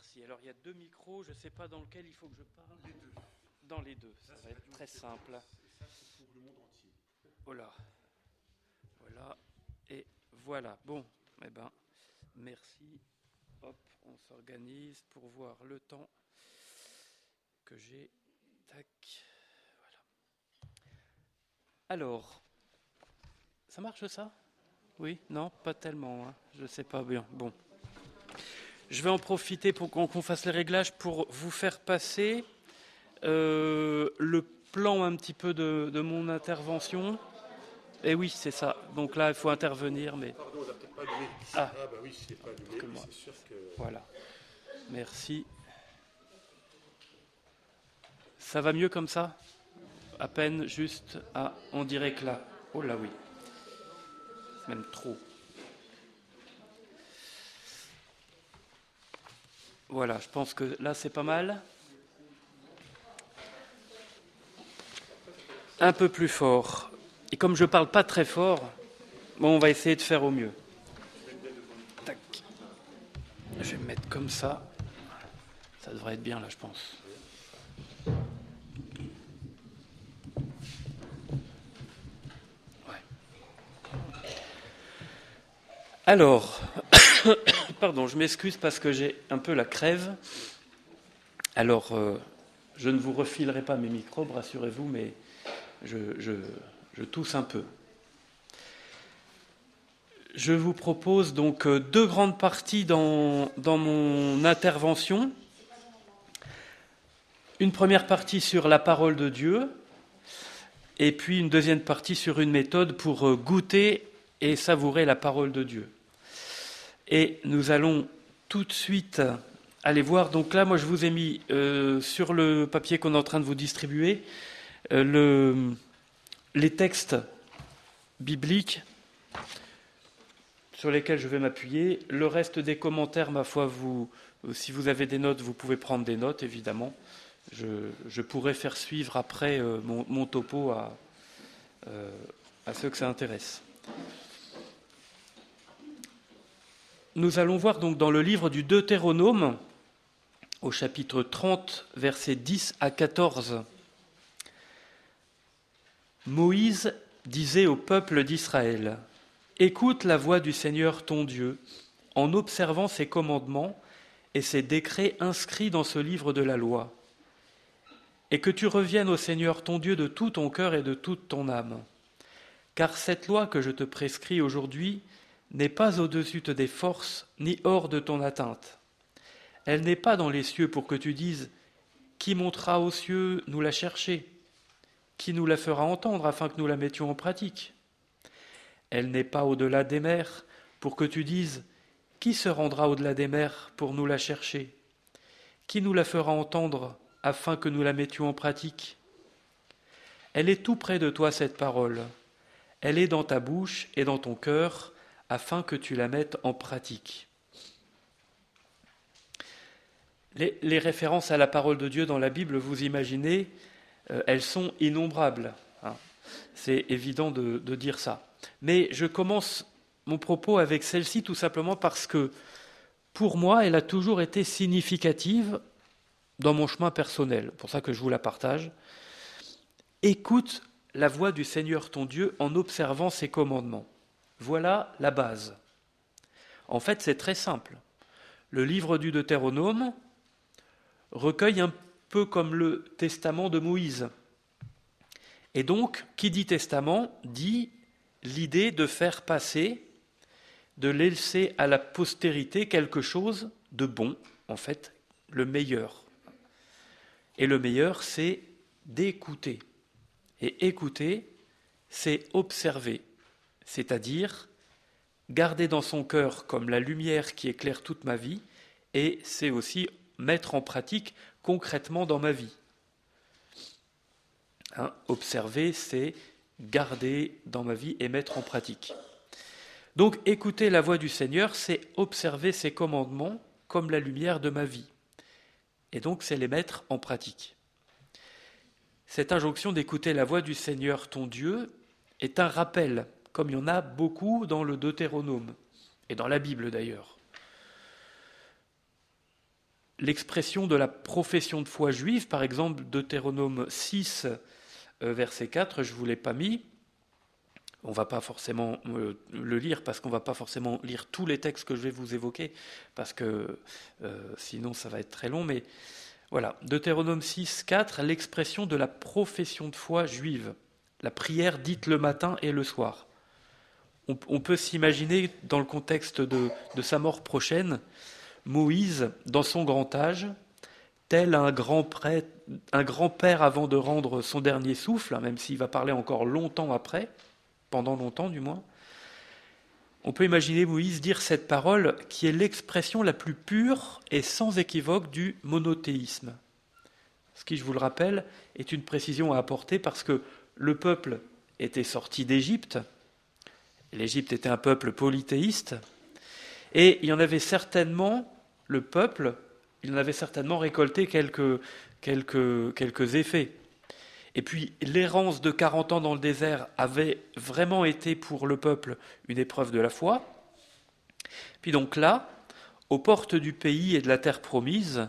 Merci. Alors il y a deux micros, je ne sais pas dans lequel il faut que je parle. Les deux. Dans les deux, ça, va être très simple. ça, c'est pour le monde entier. Voilà. Voilà. Et voilà. Bon, eh ben, merci. Hop, on s'organise pour voir le temps que j'ai. Tac. Voilà. Alors, ça marche ça? Oui? Non? Pas tellement. Hein je ne sais pas bien. Bon. Je vais en profiter pour qu'on fasse les réglages pour vous faire passer euh, le plan un petit peu de, de mon intervention. Et oui, c'est ça. Donc là, il faut intervenir, mais. Pardon, on n'a peut-être pas allumé. Ah. ah, bah oui, c'est pas allumé, Que moi. c'est sûr que. Voilà. Merci. Ça va mieux comme ça? À peine juste. Ah, on dirait que là. Oh là oui. Même trop. Voilà, je pense que là c'est pas mal. Un peu plus fort. Et comme je parle pas très fort, bon, on va essayer de faire au mieux. Je vais me mettre comme ça. Ça devrait être bien là, je pense. Alors, pardon, je m'excuse parce que j'ai un peu la crève. Alors, euh, je ne vous refilerai pas mes microbes, rassurez-vous, mais je, je, tousse un peu. Je vous propose donc euh, deux grandes parties dans, dans, mon intervention. Une première partie sur la parole de Dieu et puis une deuxième partie sur une méthode pour euh, goûter et savourer la parole de Dieu. Et nous allons tout de suite aller voir. Donc là, moi, je vous ai mis euh, sur le papier qu'on est en train de vous distribuer euh, le, les textes bibliques sur lesquels je vais m'appuyer. Le reste des commentaires, ma foi, vous, si vous avez des notes, vous pouvez prendre des notes, évidemment. Je, je pourrais faire suivre après euh, mon, topo à, euh, à ceux que ça intéresse. Nous allons voir donc dans le livre du Deutéronome, au chapitre 30, versets 10 à 14. Moïse disait au peuple d'Israël Écoute la voix du Seigneur ton Dieu, en observant ses commandements et ses décrets inscrits dans ce livre de la loi, et que tu reviennes au Seigneur ton Dieu de tout ton cœur et de toute ton âme. Car cette loi que je te prescris aujourd'hui n'est pas au-dessus de tes forces, ni hors de ton atteinte. Elle n'est pas dans les cieux pour que tu dises Qui montera aux cieux nous la chercher Qui nous la fera entendre afin que nous la mettions en pratique? Elle n'est pas au-delà des mers pour que tu dises Qui se rendra au-delà des mers pour nous la chercher Qui nous la fera entendre afin que nous la mettions en pratique? Elle est tout près de toi, cette parole. Elle est dans ta bouche et dans ton cœur afin que tu la mettes en pratique. Les, références à la parole de Dieu dans la Bible, vous imaginez, euh, elles sont innombrables. Hein. C'est évident de, de, dire ça. Mais je commence mon propos avec celle-ci tout simplement parce que, pour moi, elle a toujours été significative dans mon chemin personnel. pour ça que je vous la partage. Écoute la voix du Seigneur ton Dieu en observant ses commandements. Voilà la base. En fait, c'est très simple. Le livre du Deutéronome recueille un peu comme le testament de Moïse. Et donc, qui dit testament dit l'idée de faire passer, de laisser à la postérité quelque chose de bon, en fait, le meilleur. Et le meilleur, c'est d'écouter. Et écouter, c'est observer, c'est-à-dire garder dans son cœur comme la lumière qui éclaire toute ma vie, et c'est aussi mettre en pratique concrètement dans ma vie. Hein, observer, c'est garder dans ma vie et mettre en pratique. Donc écouter la voix du Seigneur, c'est observer ses commandements comme la lumière de ma vie. Et donc c'est les mettre en pratique. Cette injonction d'écouter la voix du Seigneur ton Dieu est un rappel, comme il y en a beaucoup dans le Deutéronome, et dans la Bible d'ailleurs. l'expression de la profession de foi juive, par exemple Deutéronome 6, euh, verset 4, je ne vous l'ai pas mis. On ne va pas forcément euh, le lire parce qu'on ne va pas forcément lire tous les textes que je vais vous évoquer, parce que euh, sinon ça va être très long. Mais voilà, Deutéronome 6, 4, l'expression de la profession de foi juive, la prière dite le matin et le soir. On, peut s'imaginer, dans le contexte de sa mort prochaine, Moïse, dans son grand âge, tel un grand, prêtre, un grand père avant de rendre son dernier souffle, hein, même s'il va parler encore longtemps après, pendant longtemps du moins, on peut imaginer Moïse dire cette parole qui est l'expression la plus pure et sans équivoque du monothéisme. Ce qui, je vous le rappelle, est une précision à apporter parce que le peuple était sorti d'Égypte, l'Égypte était un peuple polythéiste, et il y en avait certainement, le peuple, il en avait certainement récolté quelques, quelques, quelques effets. Et puis l'errance de 40 ans dans le désert avait vraiment été pour le peuple une épreuve de la foi. Puis donc là, aux portes du pays et de la terre promise,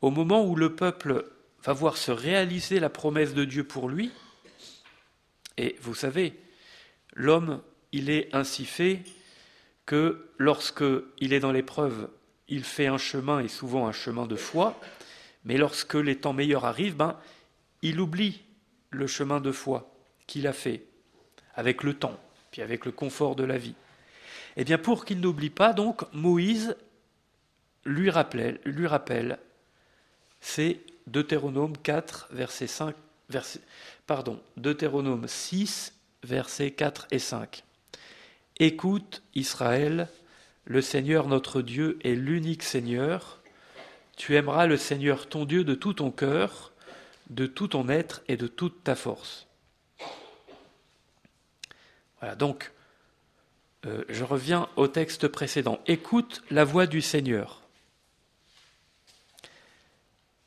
au moment où le peuple va voir se réaliser la promesse de Dieu pour lui, et vous savez, l'homme, il est ainsi fait que lorsqu'il est dans l'épreuve, il fait un chemin et souvent un chemin de foi, mais lorsque les temps meilleurs arrivent, ben, il oublie le chemin de foi qu'il a fait avec le temps, puis avec le confort de la vie. Eh bien, pour qu'il n'oublie pas, donc, Moïse lui rappelle, lui c'est Deutéronome 4, verset 5, verset, pardon, Deutéronome 6, versets 4 et 5. Écoute Israël, le Seigneur notre Dieu est l'unique Seigneur. Tu aimeras le Seigneur ton Dieu de tout ton cœur, de tout ton être et de toute ta force. Voilà, donc, euh, je reviens au texte précédent. Écoute la voix du Seigneur.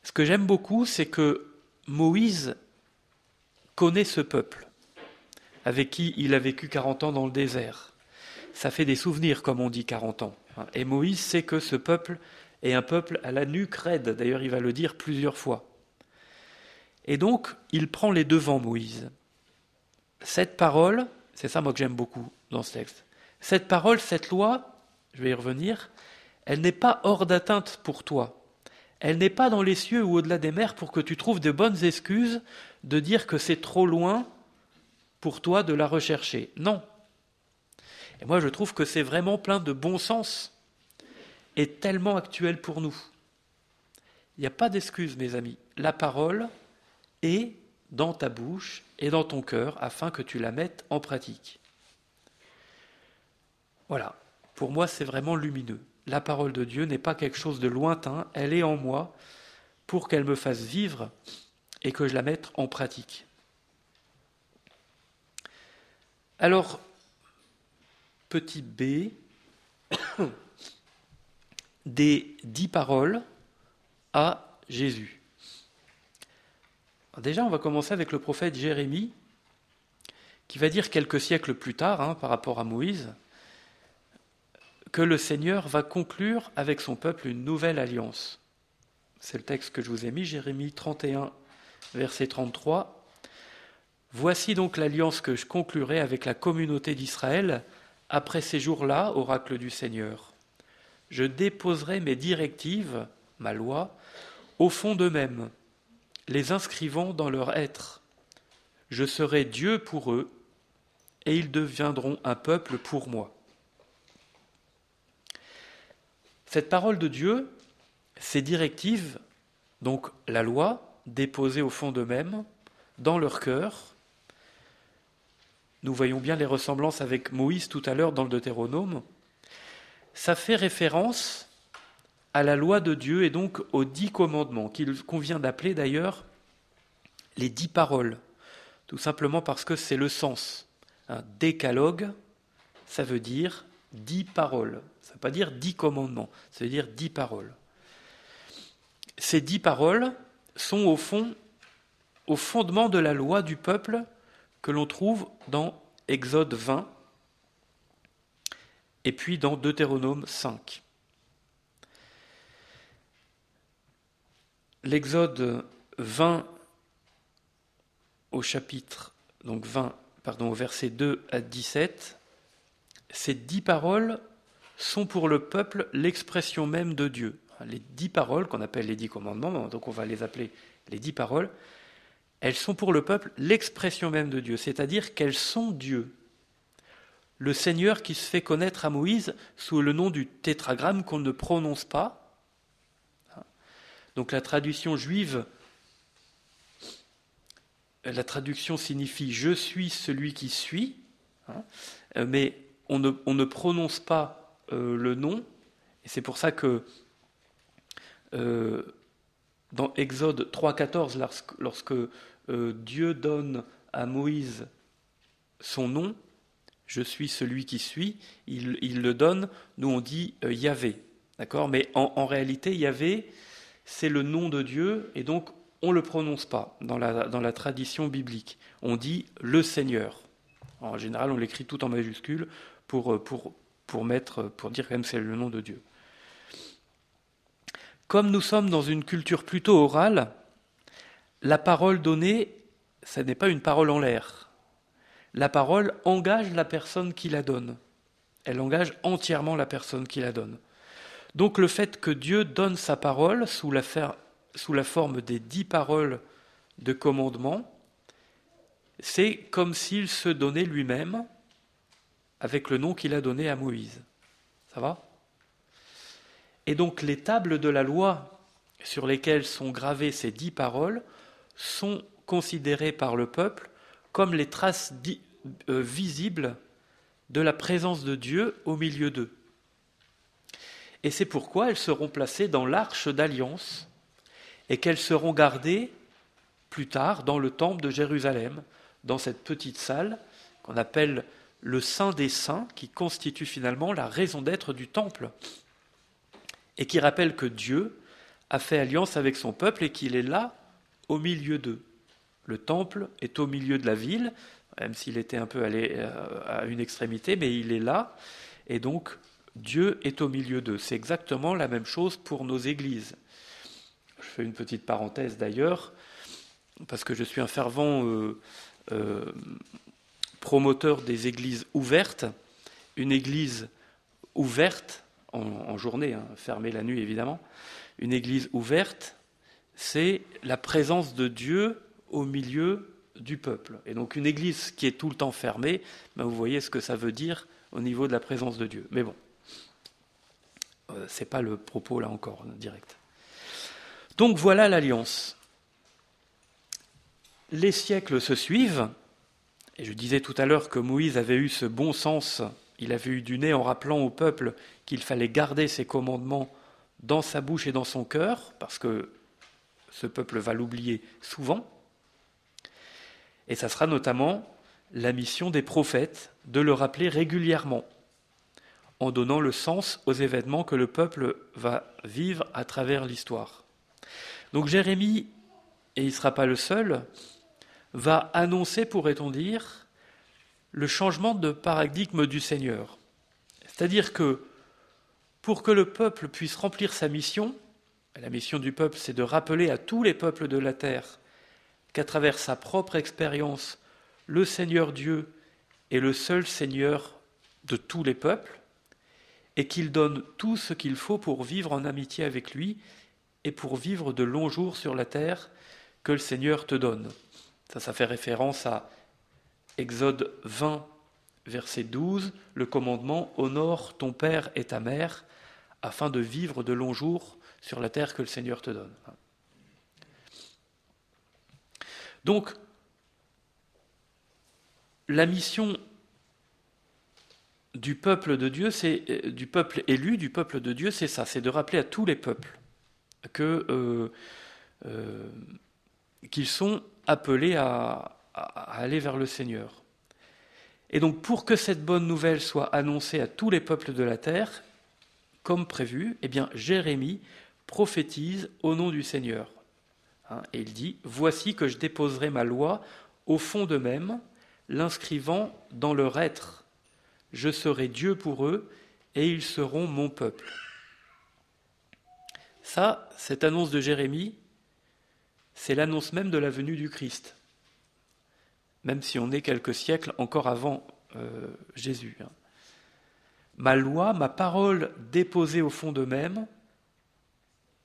Ce que j'aime beaucoup, c'est que Moïse connaît ce peuple avec qui il a vécu 40 ans dans le désert ça fait des souvenirs, comme on dit 40 ans. Et Moïse sait que ce peuple est un peuple à la nuque raide. D'ailleurs, il va le dire plusieurs fois. Et donc, il prend les devants, Moïse. Cette parole, c'est ça moi que j'aime beaucoup dans ce texte, cette parole, cette loi, je vais y revenir, elle n'est pas hors d'atteinte pour toi. Elle n'est pas dans les cieux ou au-delà des mers pour que tu trouves de bonnes excuses de dire que c'est trop loin pour toi de la rechercher. Non, et moi, je trouve que c'est vraiment plein de bon sens et tellement actuel pour nous. Il n'y a pas d'excuse, mes amis. La parole est dans ta bouche et dans ton cœur afin que tu la mettes en pratique. Voilà, pour moi c'est vraiment lumineux. La parole de Dieu n'est pas quelque chose de lointain, elle est en moi pour qu'elle me fasse vivre et que je la mette en pratique. Alors, petit b des dix paroles à Jésus. déjà, on va commencer avec le prophète Jérémie, qui va dire quelques siècles plus tard, hein, par rapport à Moïse, que le Seigneur va conclure avec son peuple une nouvelle alliance. C'est le texte que je vous ai mis, Jérémie 31, verset 33. Voici donc l'alliance que je conclurai avec la communauté d'Israël après ces jours-là, oracle du Seigneur, je déposerai mes directives, ma loi, au fond d'eux-mêmes, les inscrivant dans leur être. Je serai Dieu pour eux, et ils deviendront un peuple pour moi. Cette parole de Dieu, ces directives, donc la loi, déposée au fond d'eux-mêmes, dans leur cœur, nous voyons bien les ressemblances avec Moïse tout à l'heure dans le Deutéronome. Ça fait référence à la loi de Dieu et donc aux dix commandements, qu'il convient d'appeler d'ailleurs les dix paroles, tout simplement parce que c'est le sens. Un décalogue, ça veut dire dix paroles. Ça ne veut pas dire dix commandements, ça veut dire dix paroles. Ces dix paroles sont au fond, au fondement de la loi du peuple que l'on trouve dans Exode 20 et puis dans Deutéronome 5. l'Exode 20 au chapitre, donc 20, pardon, au verset 2 à 17, ces dix paroles sont pour le peuple l'expression même de Dieu. Les dix paroles qu'on appelle les dix commandements, donc on va les appeler les dix paroles, elles sont pour le peuple l'expression même de Dieu, c'est-à-dire qu'elles sont Dieu. Le Seigneur qui se fait connaître à Moïse sous le nom du tétragramme qu'on ne prononce pas. Donc la traduction juive, la traduction signifie je suis celui qui suis, hein, mais on ne, on ne prononce pas euh, le nom, et c'est pour ça que euh, dans Exode 3.14, lorsque, euh, Dieu donne à Moïse son nom, je suis celui qui suis, il, le donne, nous on dit euh, Yahvé, d'accord? Mais en, réalité, Yahvé, c'est le nom de Dieu, et donc on ne le prononce pas dans la, tradition biblique. On dit le Seigneur. En général, on l'écrit tout en majuscule pour, pour, mettre, pour dire quand même c'est le nom de Dieu. Comme nous sommes dans une culture plutôt orale, la parole donnée, ce n'est pas une parole en l'air. La parole engage la personne qui la donne. Elle engage entièrement la personne qui la donne. Donc le fait que Dieu donne sa parole sous la, sous la forme des dix paroles de commandement, c'est comme s'il se donnait lui-même avec le nom qu'il a donné à Moïse. Ça va? Et donc les tables de la loi sur lesquelles sont gravées ces dix paroles sont considérées par le peuple comme les traces euh, visibles de la présence de Dieu au milieu d'eux. Et c'est pourquoi elles seront placées dans l'arche d'alliance et qu'elles seront gardées plus tard dans le temple de Jérusalem, dans cette petite salle qu'on appelle le Saint des Saints, qui constitue finalement la raison d'être du temple, et qui rappelle que Dieu a fait alliance avec son peuple et qu'il est là au milieu d'eux. Le temple est au milieu de la ville, même s'il était un peu euh, à une extrémité, mais il est là, et donc Dieu est au milieu d'eux. C'est exactement la même chose pour nos églises. Je fais une petite parenthèse d'ailleurs, parce que je suis un fervent euh, euh, promoteur des églises ouvertes. Une église ouverte, en, journée, hein, fermée la nuit évidemment, une église ouverte, c'est la présence de Dieu au milieu du peuple. Et donc une église qui est tout le temps fermée, ben vous voyez ce que ça veut dire au niveau de la présence de Dieu. Mais bon, euh, ce n'est pas le propos là encore direct. Donc voilà l'alliance. Les siècles se suivent, et je disais tout à l'heure que Moïse avait eu ce bon sens, il avait eu du nez en rappelant au peuple qu'il fallait garder ses commandements dans sa bouche et dans son cœur, parce que ce peuple va l'oublier souvent. Et ça sera notamment la mission des prophètes de le rappeler régulièrement, en donnant le sens aux événements que le peuple va vivre à travers l'histoire. Donc Jérémie, et il ne sera pas le seul, va annoncer, pourrait-on dire, le changement de paradigme du Seigneur. C'est-à-dire que pour que le peuple puisse remplir sa mission, la mission du peuple, c'est de rappeler à tous les peuples de la terre qu'à travers sa propre expérience, le Seigneur Dieu est le seul Seigneur de tous les peuples, et qu'il donne tout ce qu'il faut pour vivre en amitié avec lui et pour vivre de longs jours sur la terre que le Seigneur te donne. Ça, ça fait référence à Exode 20, verset 12, le commandement Honore ton père et ta mère, afin de vivre de longs jours sur la terre que le Seigneur te donne. Donc, la mission du peuple de Dieu, c'est euh, du peuple élu, du peuple de Dieu, c'est ça, c'est de rappeler à tous les peuples euh, euh, qu'ils sont appelés à, aller vers le Seigneur. Et donc, pour que cette bonne nouvelle soit annoncée à tous les peuples de la terre, comme prévu, eh bien, Jérémie prophétise au nom du Seigneur. Hein, et il dit Voici que je déposerai ma loi au fond d'eux-mêmes, l'inscrivant dans leur être. Je serai Dieu pour eux, et ils seront mon peuple. Ça, cette annonce de Jérémie, c'est l'annonce même de la venue du Christ, même si on est quelques siècles encore avant euh, Jésus. Hein. Ma loi, ma parole déposée au fond d'eux-mêmes,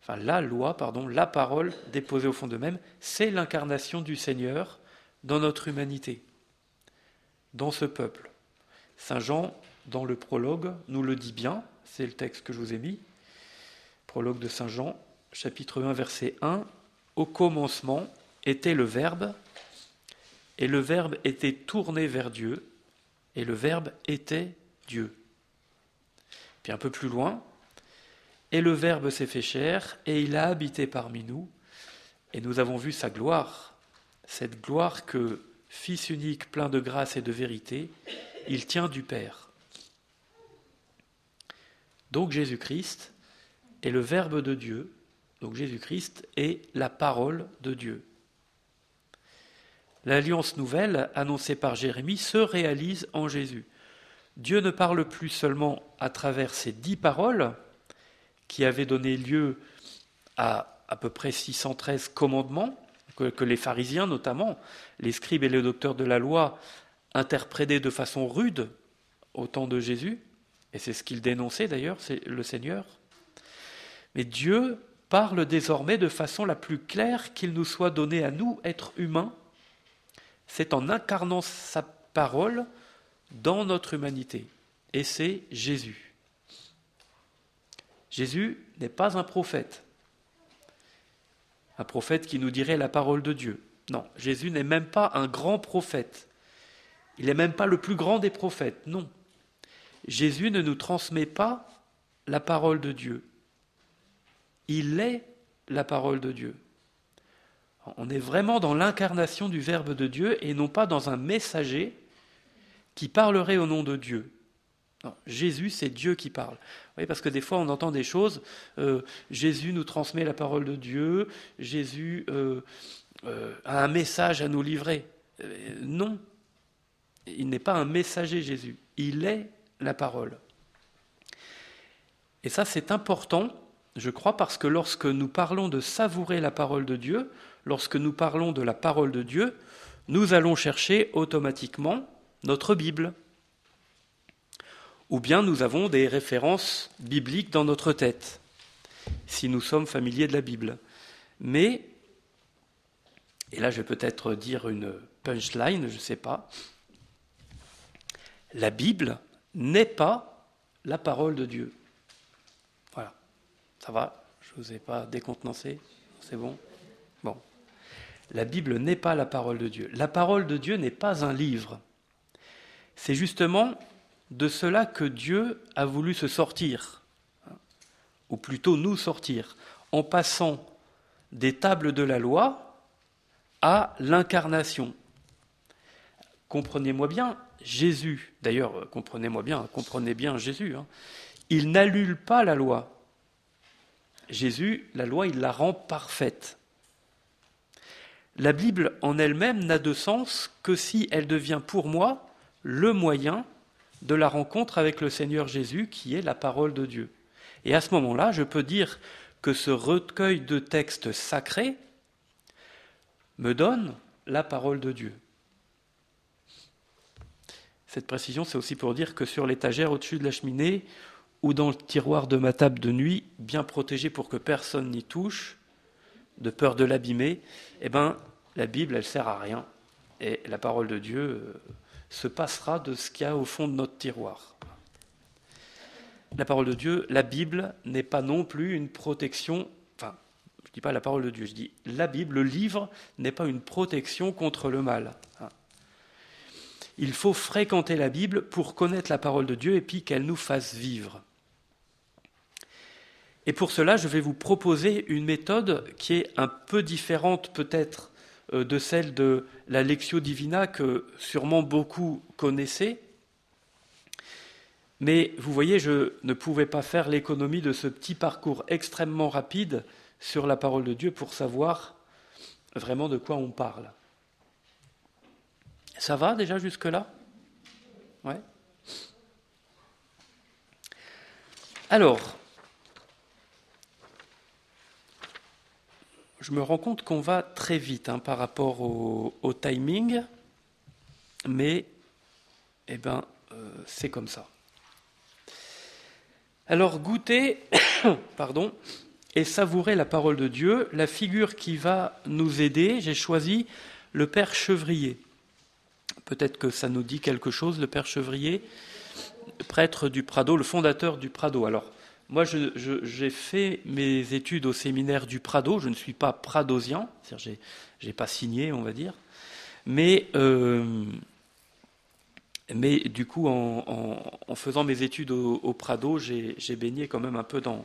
enfin la loi, pardon, la parole déposée au fond d'eux-mêmes, c'est l'incarnation du Seigneur dans notre humanité, dans ce peuple. Saint Jean, dans le prologue, nous le dit bien, c'est le texte que je vous ai mis, prologue de Saint Jean, chapitre 1, verset 1, Au commencement était le Verbe, et le Verbe était tourné vers Dieu, et le Verbe était Dieu. Puis un peu plus loin, et le Verbe s'est fait chair, et il a habité parmi nous, et nous avons vu sa gloire, cette gloire que, Fils unique plein de grâce et de vérité, il tient du Père. Donc Jésus-Christ est le Verbe de Dieu, donc Jésus-Christ est la parole de Dieu. L'alliance nouvelle annoncée par Jérémie se réalise en Jésus. Dieu ne parle plus seulement à travers ces dix paroles qui avaient donné lieu à à peu près 613 commandements, que, les pharisiens notamment, les scribes et les docteurs de la loi, interprétaient de façon rude au temps de Jésus, et c'est ce qu'ils dénonçaient d'ailleurs, c'est le Seigneur. Mais Dieu parle désormais de façon la plus claire qu'il nous soit donné à nous, êtres humains, c'est en incarnant sa parole dans notre humanité. Et c'est Jésus. Jésus n'est pas un prophète. Un prophète qui nous dirait la parole de Dieu. Non, Jésus n'est même pas un grand prophète. Il n'est même pas le plus grand des prophètes. Non. Jésus ne nous transmet pas la parole de Dieu. Il est la parole de Dieu. On est vraiment dans l'incarnation du Verbe de Dieu et non pas dans un messager qui parlerait au nom de Dieu. Jésus, c'est Dieu qui parle. Oui, parce que des fois, on entend des choses. Euh, Jésus nous transmet la parole de Dieu. Jésus euh, euh, a un message à nous livrer. non, il n'est pas un messager, Jésus. Il est la parole. Et ça, c'est important, je crois, parce que lorsque nous parlons de savourer la parole de Dieu, lorsque nous parlons de la parole de Dieu, nous allons chercher automatiquement notre Bible. Ou bien nous avons des références bibliques dans notre tête, si nous sommes familiers de la Bible. Mais, et là je vais peut-être dire une punchline, je ne sais pas, la Bible n'est pas la parole de Dieu. Voilà, ça va, je ne vous ai pas décontenancé, c'est bon? La Bible n'est pas la parole de Dieu. La parole de Dieu n'est pas un livre. C'est justement de cela que Dieu a voulu se sortir, ou plutôt nous sortir, en passant des tables de la loi à l'incarnation. Comprenez-moi bien, Jésus, d'ailleurs, comprenez-moi bien, comprenez bien Jésus, hein, il n'annule pas la loi. Jésus, la loi, il la rend parfaite. La Bible en elle-même n'a de sens que si elle devient pour moi le moyen de la rencontre avec le Seigneur Jésus, qui est la parole de Dieu. Et à ce moment-là, je peux dire que ce recueil de textes sacrés me donne la parole de Dieu. Cette précision, c'est aussi pour dire que sur l'étagère au-dessus de la cheminée ou dans le tiroir de ma table de nuit, bien protégé pour que personne n'y touche, de peur de l'abîmer, eh ben, la Bible, elle sert à rien. Et la parole de Dieu euh, se passera de ce qu'il y a au fond de notre tiroir. La parole de Dieu, la Bible n'est pas non plus une protection, enfin, je ne dis pas la parole de Dieu, je dis la Bible, le livre n'est pas une protection contre le mal. Il faut fréquenter la Bible pour connaître la parole de Dieu et puis qu'elle nous fasse vivre. Et pour cela, je vais vous proposer une méthode qui est un peu différente peut-être euh, de celle de la Lectio Divina que sûrement beaucoup connaissaient. Mais vous voyez, je ne pouvais pas faire l'économie de ce petit parcours extrêmement rapide sur la parole de Dieu pour savoir vraiment de quoi on parle. Ça va déjà jusque-là? Ouais Alors, je me rends compte qu'on va très vite hein, par rapport au, timing, mais eh ben, euh, c'est comme ça. Alors goûter, pardon, et savourer la parole de Dieu, la figure qui va nous aider, j'ai choisi le Père Chevrier. Peut-être que ça nous dit quelque chose, le Père Chevrier, prêtre du Prado, le fondateur du Prado. Alors, moi, j'ai fait mes études au séminaire du Prado. Je ne suis pas pradosien, c'est-à-dire j'ai pas signé, on va dire. Mais, euh, du coup, en, faisant mes études au, Prado, j'ai baigné quand même un peu dans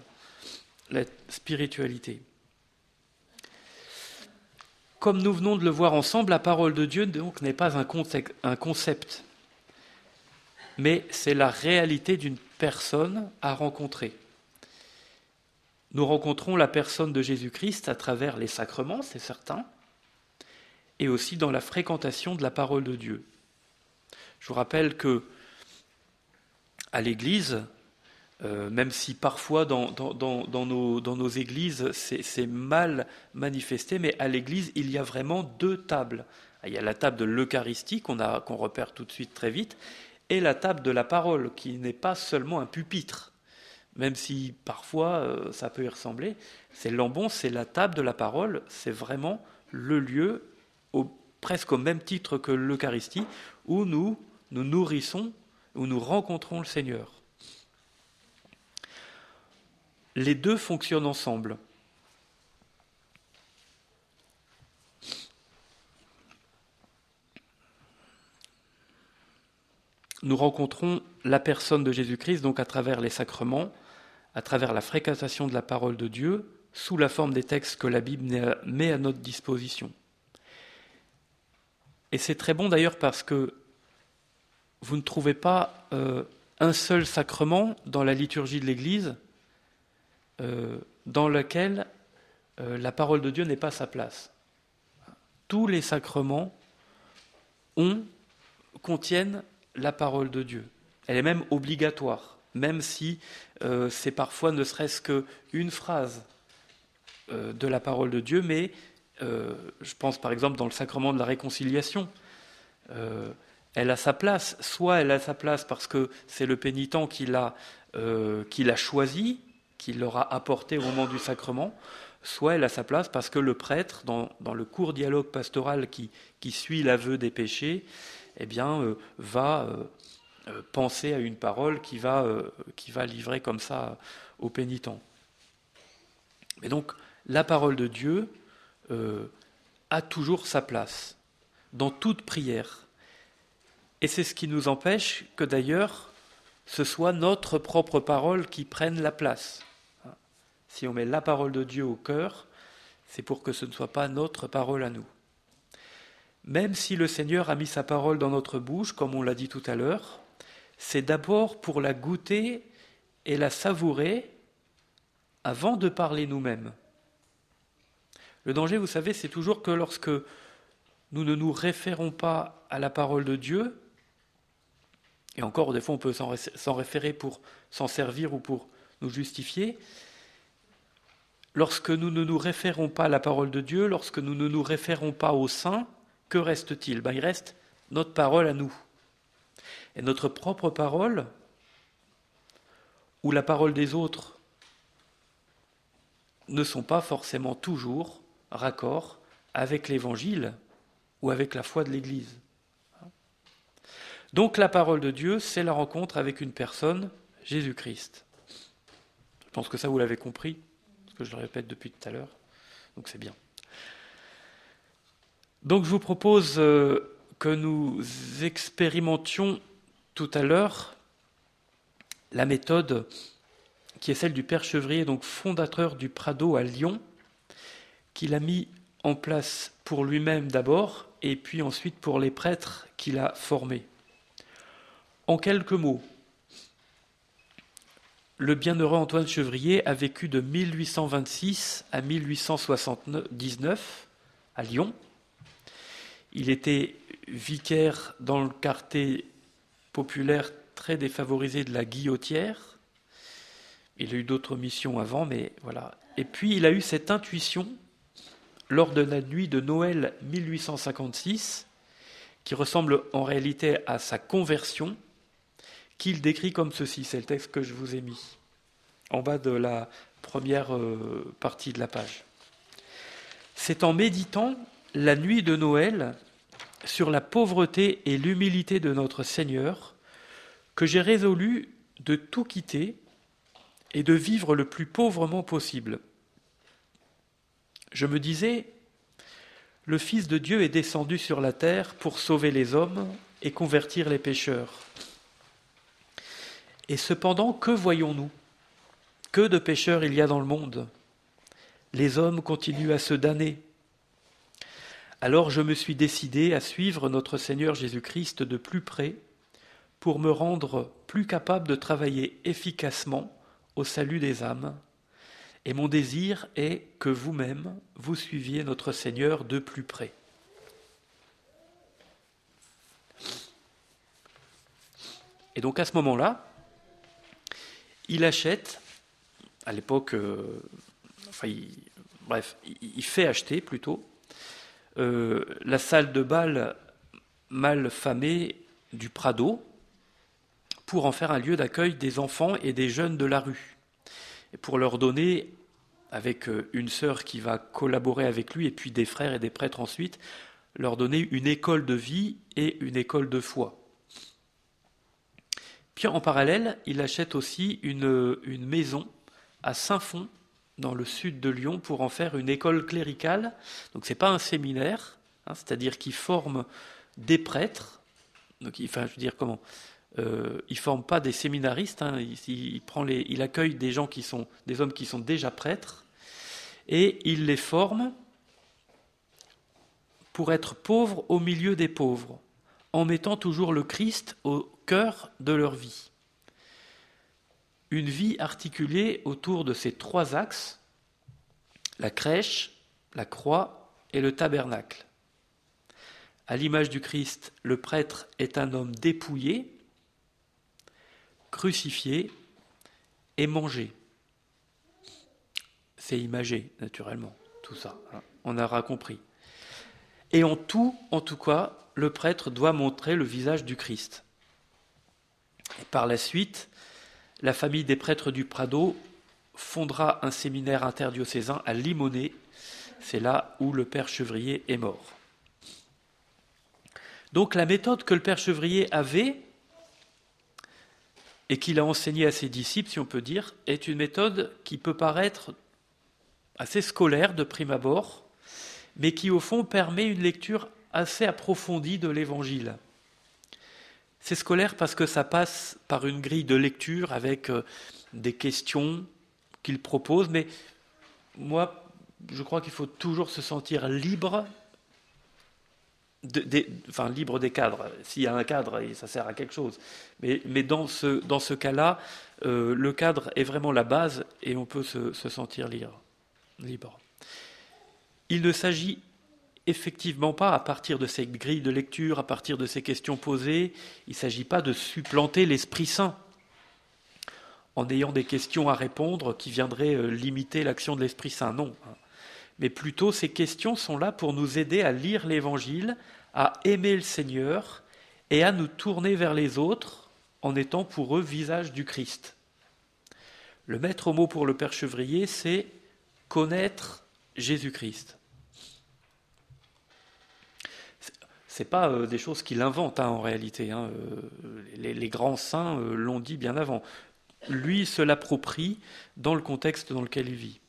la spiritualité. Comme nous venons de le voir ensemble, la parole de Dieu n'est pas un concept, mais c'est la réalité d'une personne à rencontrer. Nous rencontrons la personne de Jésus-Christ à travers les sacrements, c'est certain, et aussi dans la fréquentation de la parole de Dieu. Je vous rappelle que à l'Église, euh, même si parfois dans, dans, nos, églises c'est mal manifesté, mais à l'Église il y a vraiment deux tables. Il y a la table de l'Eucharistie qu'on repère tout de suite très vite, et la table de la parole qui n'est pas seulement un pupitre même si parfois euh, ça peut y ressembler. C'est l'ambon, c'est la table de la parole, c'est vraiment le lieu, presque au même titre que l'Eucharistie, où nous nous nourrissons, où nous rencontrons le Seigneur. Les deux fonctionnent ensemble. Nous rencontrons la personne de Jésus-Christ, donc à travers les sacrements, à travers la fréquentation de la parole de Dieu sous la forme des textes que la Bible met à notre disposition. Et c'est très bon d'ailleurs parce que vous ne trouvez pas euh, un seul sacrement dans la liturgie de l'Église euh, dans lequel euh, la parole de Dieu n'est pas sa place. Tous les sacrements ont, contiennent la parole de Dieu. Elle est même obligatoire même si euh, c'est parfois ne serait-ce qu'une phrase euh, de la parole de Dieu, mais euh, je pense par exemple dans le sacrement de la réconciliation, elle a sa place. Soit elle a sa place parce que c'est le pénitent qui l'a, choisi, qui l'aura apporté au moment du sacrement, soit elle a sa place parce que le prêtre, dans, le court dialogue pastoral qui, qui suit l'aveu des péchés, eh bien, va penser à une parole qui va, euh, qui va livrer comme ça au pénitent. Mais donc, la parole de Dieu euh, a toujours sa place dans toute prière. Et c'est ce qui nous empêche que d'ailleurs ce soit notre propre parole qui prenne la place. Si on met la parole de Dieu au cœur, c'est pour que ce ne soit pas notre parole à nous. Même si le Seigneur a mis sa parole dans notre bouche, comme on l'a dit tout à l'heure, c'est d'abord pour la goûter et la savourer avant de parler nous-mêmes. Le danger, vous savez, c'est toujours que lorsque nous ne nous référons pas à la parole de Dieu, et encore des fois on peut s'en référer pour s'en servir ou pour nous justifier, lorsque nous ne nous référons pas à la parole de Dieu, lorsque nous ne nous référons pas au Saint, que reste-t-il? Ben, Il reste notre parole à nous. Et notre propre parole, ou la parole des autres, ne sont pas forcément toujours raccord avec l'Évangile ou avec la foi de l'Église. Donc la parole de Dieu, c'est la rencontre avec une personne, Jésus-Christ. Je pense que ça, vous l'avez compris, parce que je le répète depuis tout à l'heure, donc c'est bien. Donc je vous propose euh, que nous expérimentions tout à l'heure la méthode qui est celle du Père Chevrier, donc fondateur du Prado à Lyon, qu'il a mis en place pour lui-même d'abord, et puis ensuite pour les prêtres qu'il a formés. En quelques mots, le bienheureux Antoine Chevrier a vécu de 1826 à 1879 à Lyon. Il était vicaire dans le quartier populaire très défavorisé de la guillotière. Il a eu d'autres missions avant, mais voilà. Et puis il a eu cette intuition, lors de la nuit de Noël 1856, qui ressemble en réalité à sa conversion, qu'il décrit comme ceci. C'est le texte que je vous ai mis en bas de la première euh, partie de la page. C'est en méditant la nuit de Noël sur la pauvreté et l'humilité de notre Seigneur que j'ai résolu de tout quitter et de vivre le plus pauvrement possible. Je me disais, le Fils de Dieu est descendu sur la terre pour sauver les hommes et convertir les pécheurs. Et cependant, que voyons-nous? Que de pécheurs il y a dans le monde? Les hommes continuent à se damner. Alors je me suis décidé à suivre notre Seigneur Jésus-Christ de plus près pour me rendre plus capable de travailler efficacement au salut des âmes. Et mon désir est que vous-même, vous suiviez notre Seigneur de plus près. Et donc à ce moment-là, il achète, à l'époque, euh, enfin, bref, il, fait acheter plutôt euh, la salle de bal mal famée du Prado, pour en faire un lieu d'accueil des enfants et des jeunes de la rue, et pour leur donner, avec euh, une sœur qui va collaborer avec lui, et puis des frères et des prêtres ensuite, leur donner une école de vie et une école de foi. Puis en parallèle, il achète aussi une, une maison à Saint-Fond, dans le sud de Lyon, pour en faire une école cléricale. Donc ce n'est pas un séminaire, hein, c'est-à-dire qu'il forme des prêtres. Donc, enfin, je veux dire comment euh, il forme pas des séminaristes, hein. il, il accueille des gens qui sont des hommes qui sont déjà prêtres et il les forme pour être pauvres au milieu des pauvres, en mettant toujours le Christ au cœur de leur vie. Une vie articulée autour de ces trois axes la crèche, la croix et le tabernacle. À l'image du Christ, le prêtre est un homme dépouillé, crucifié et mangé. C'est imagé, naturellement, tout ça. On aura compris. Et en tout, en tout cas, le prêtre doit montrer le visage du Christ. Et par la suite, la famille des prêtres du Prado fondera un séminaire interdiocésain à Limonest. C'est là où le père Chevrier est mort. Donc la méthode que le père Chevrier avait, et qu'il a enseigné à ses disciples, si on peut dire, est une méthode qui peut paraître assez scolaire de prime abord, mais qui au fond permet une lecture assez approfondie de l'Évangile. C'est scolaire parce que ça passe par une grille de lecture avec euh, des questions qu'il propose, mais moi, je crois qu'il faut toujours se sentir libre enfin, libre des cadres. S'il y a un cadre, ça sert à quelque chose. Mais, dans ce, dans ce cas-là, euh, le cadre est vraiment la base et on peut se, sentir libre. libre. Il ne s'agit effectivement pas, à partir de ces grilles de lecture, à partir de ces questions posées, il ne s'agit pas de supplanter l'Esprit Saint en ayant des questions à répondre qui viendraient euh, limiter l'action de l'Esprit Saint. Non mais plutôt ces questions sont là pour nous aider à lire l'Évangile, à aimer le Seigneur et à nous tourner vers les autres en étant pour eux visage du Christ. Le maître mot pour le Père Chevrier, c'est connaître Jésus-Christ. Ce n'est pas euh, des choses qu'il invente hein, en réalité. Hein, euh, les, grands saints euh, l'ont dit bien avant. Lui se l'approprie dans le contexte dans lequel il vit.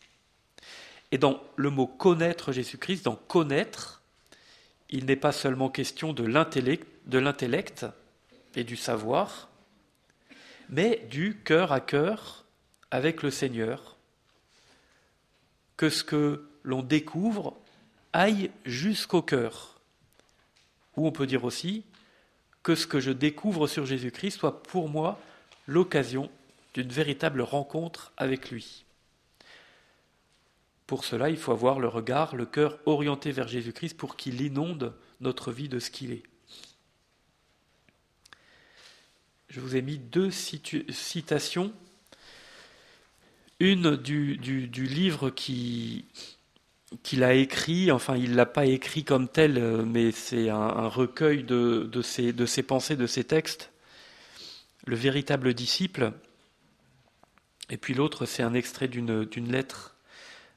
Et dans le mot connaître Jésus-Christ, dans connaître, il n'est pas seulement question de l'intellect et du savoir, mais du cœur à cœur avec le Seigneur, que ce que l'on découvre aille jusqu'au cœur. Ou on peut dire aussi que ce que je découvre sur Jésus-Christ soit pour moi l'occasion d'une véritable rencontre avec lui. Pour cela, il faut avoir le regard, le cœur orienté vers Jésus-Christ pour qu'il inonde notre vie de ce qu'il est. Je vous ai mis deux citations. Une du, livre qui, qu'il a écrit, enfin il ne l'a pas écrit comme tel, euh, mais c'est un, recueil de, ses, de ses pensées, de ses textes, le véritable disciple. Et puis l'autre, c'est un extrait d'une lettre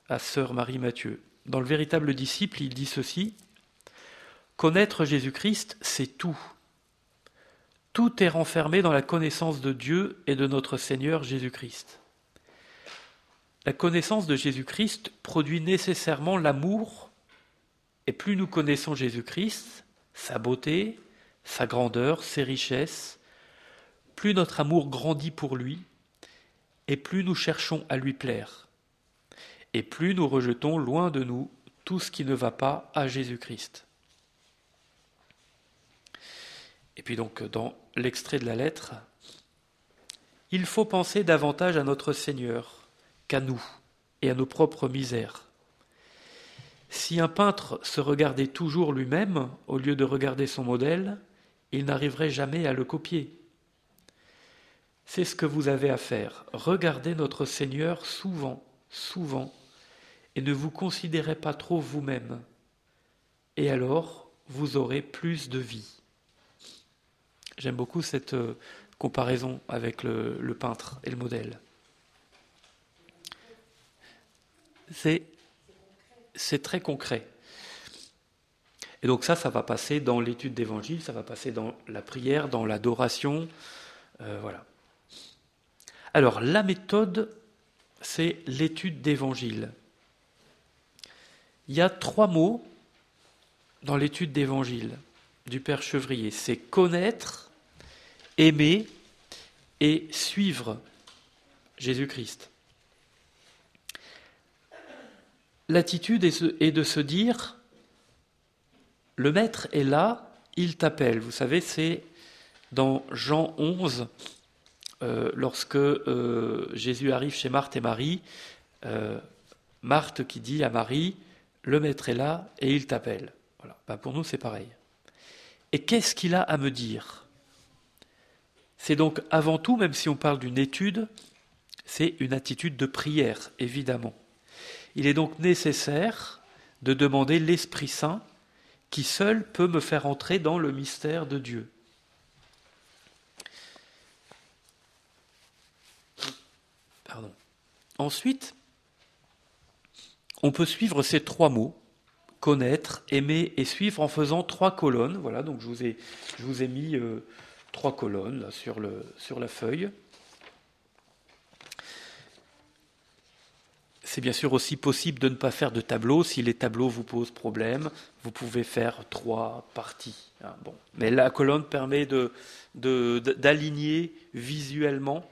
à sœur Marie Mathieu. Dans le véritable disciple, il dit ceci Connaître Jésus-Christ, c'est tout. Tout est renfermé dans la connaissance de Dieu et de notre Seigneur Jésus-Christ. La connaissance de Jésus-Christ produit nécessairement l'amour, et plus nous connaissons Jésus-Christ, sa beauté, sa grandeur, ses richesses, plus notre amour grandit pour lui, et plus nous cherchons à lui plaire, et plus nous rejetons loin de nous tout ce qui ne va pas à Jésus-Christ. Et puis donc dans l'extrait de la lettre, il faut penser davantage à notre Seigneur qu'à nous et à nos propres misères. Si un peintre se regardait toujours lui-même au lieu de regarder son modèle, il n'arriverait jamais à le copier. C'est ce que vous avez à faire. Regardez notre Seigneur souvent, souvent, et ne vous considérez pas trop vous-même. Et alors, vous aurez plus de vie. J'aime beaucoup cette euh, comparaison avec le, le peintre et le modèle. C'est très concret. Et donc ça, ça va passer dans l'étude d'évangile, ça va passer dans la prière, dans l'adoration. Euh, voilà. Alors la méthode, c'est l'étude d'évangile. Il y a trois mots dans l'étude d'évangile du Père Chevrier. C'est connaître, aimer et suivre Jésus-Christ. L'attitude est de se dire, le maître est là, il t'appelle. Vous savez, c'est dans Jean 11, euh, lorsque euh, Jésus arrive chez Marthe et Marie, euh, Marthe qui dit à Marie, le maître est là et il t'appelle. Voilà. Ben, pour nous, c'est pareil. Et qu'est-ce qu'il a à me dire? C'est donc avant tout, même si on parle d'une étude, c'est une attitude de prière, évidemment. Il est donc nécessaire de demander l'Esprit Saint qui seul peut me faire entrer dans le mystère de Dieu. Ensuite, on peut suivre ces trois mots connaître, aimer et suivre en faisant trois colonnes. Voilà, donc je vous ai, mis euh, trois colonnes sur la feuille. C'est bien sûr aussi possible de ne pas faire de tableau. Si les tableaux vous posent problème, vous pouvez faire trois parties. Hein, bon. Mais la colonne permet d'aligner de, visuellement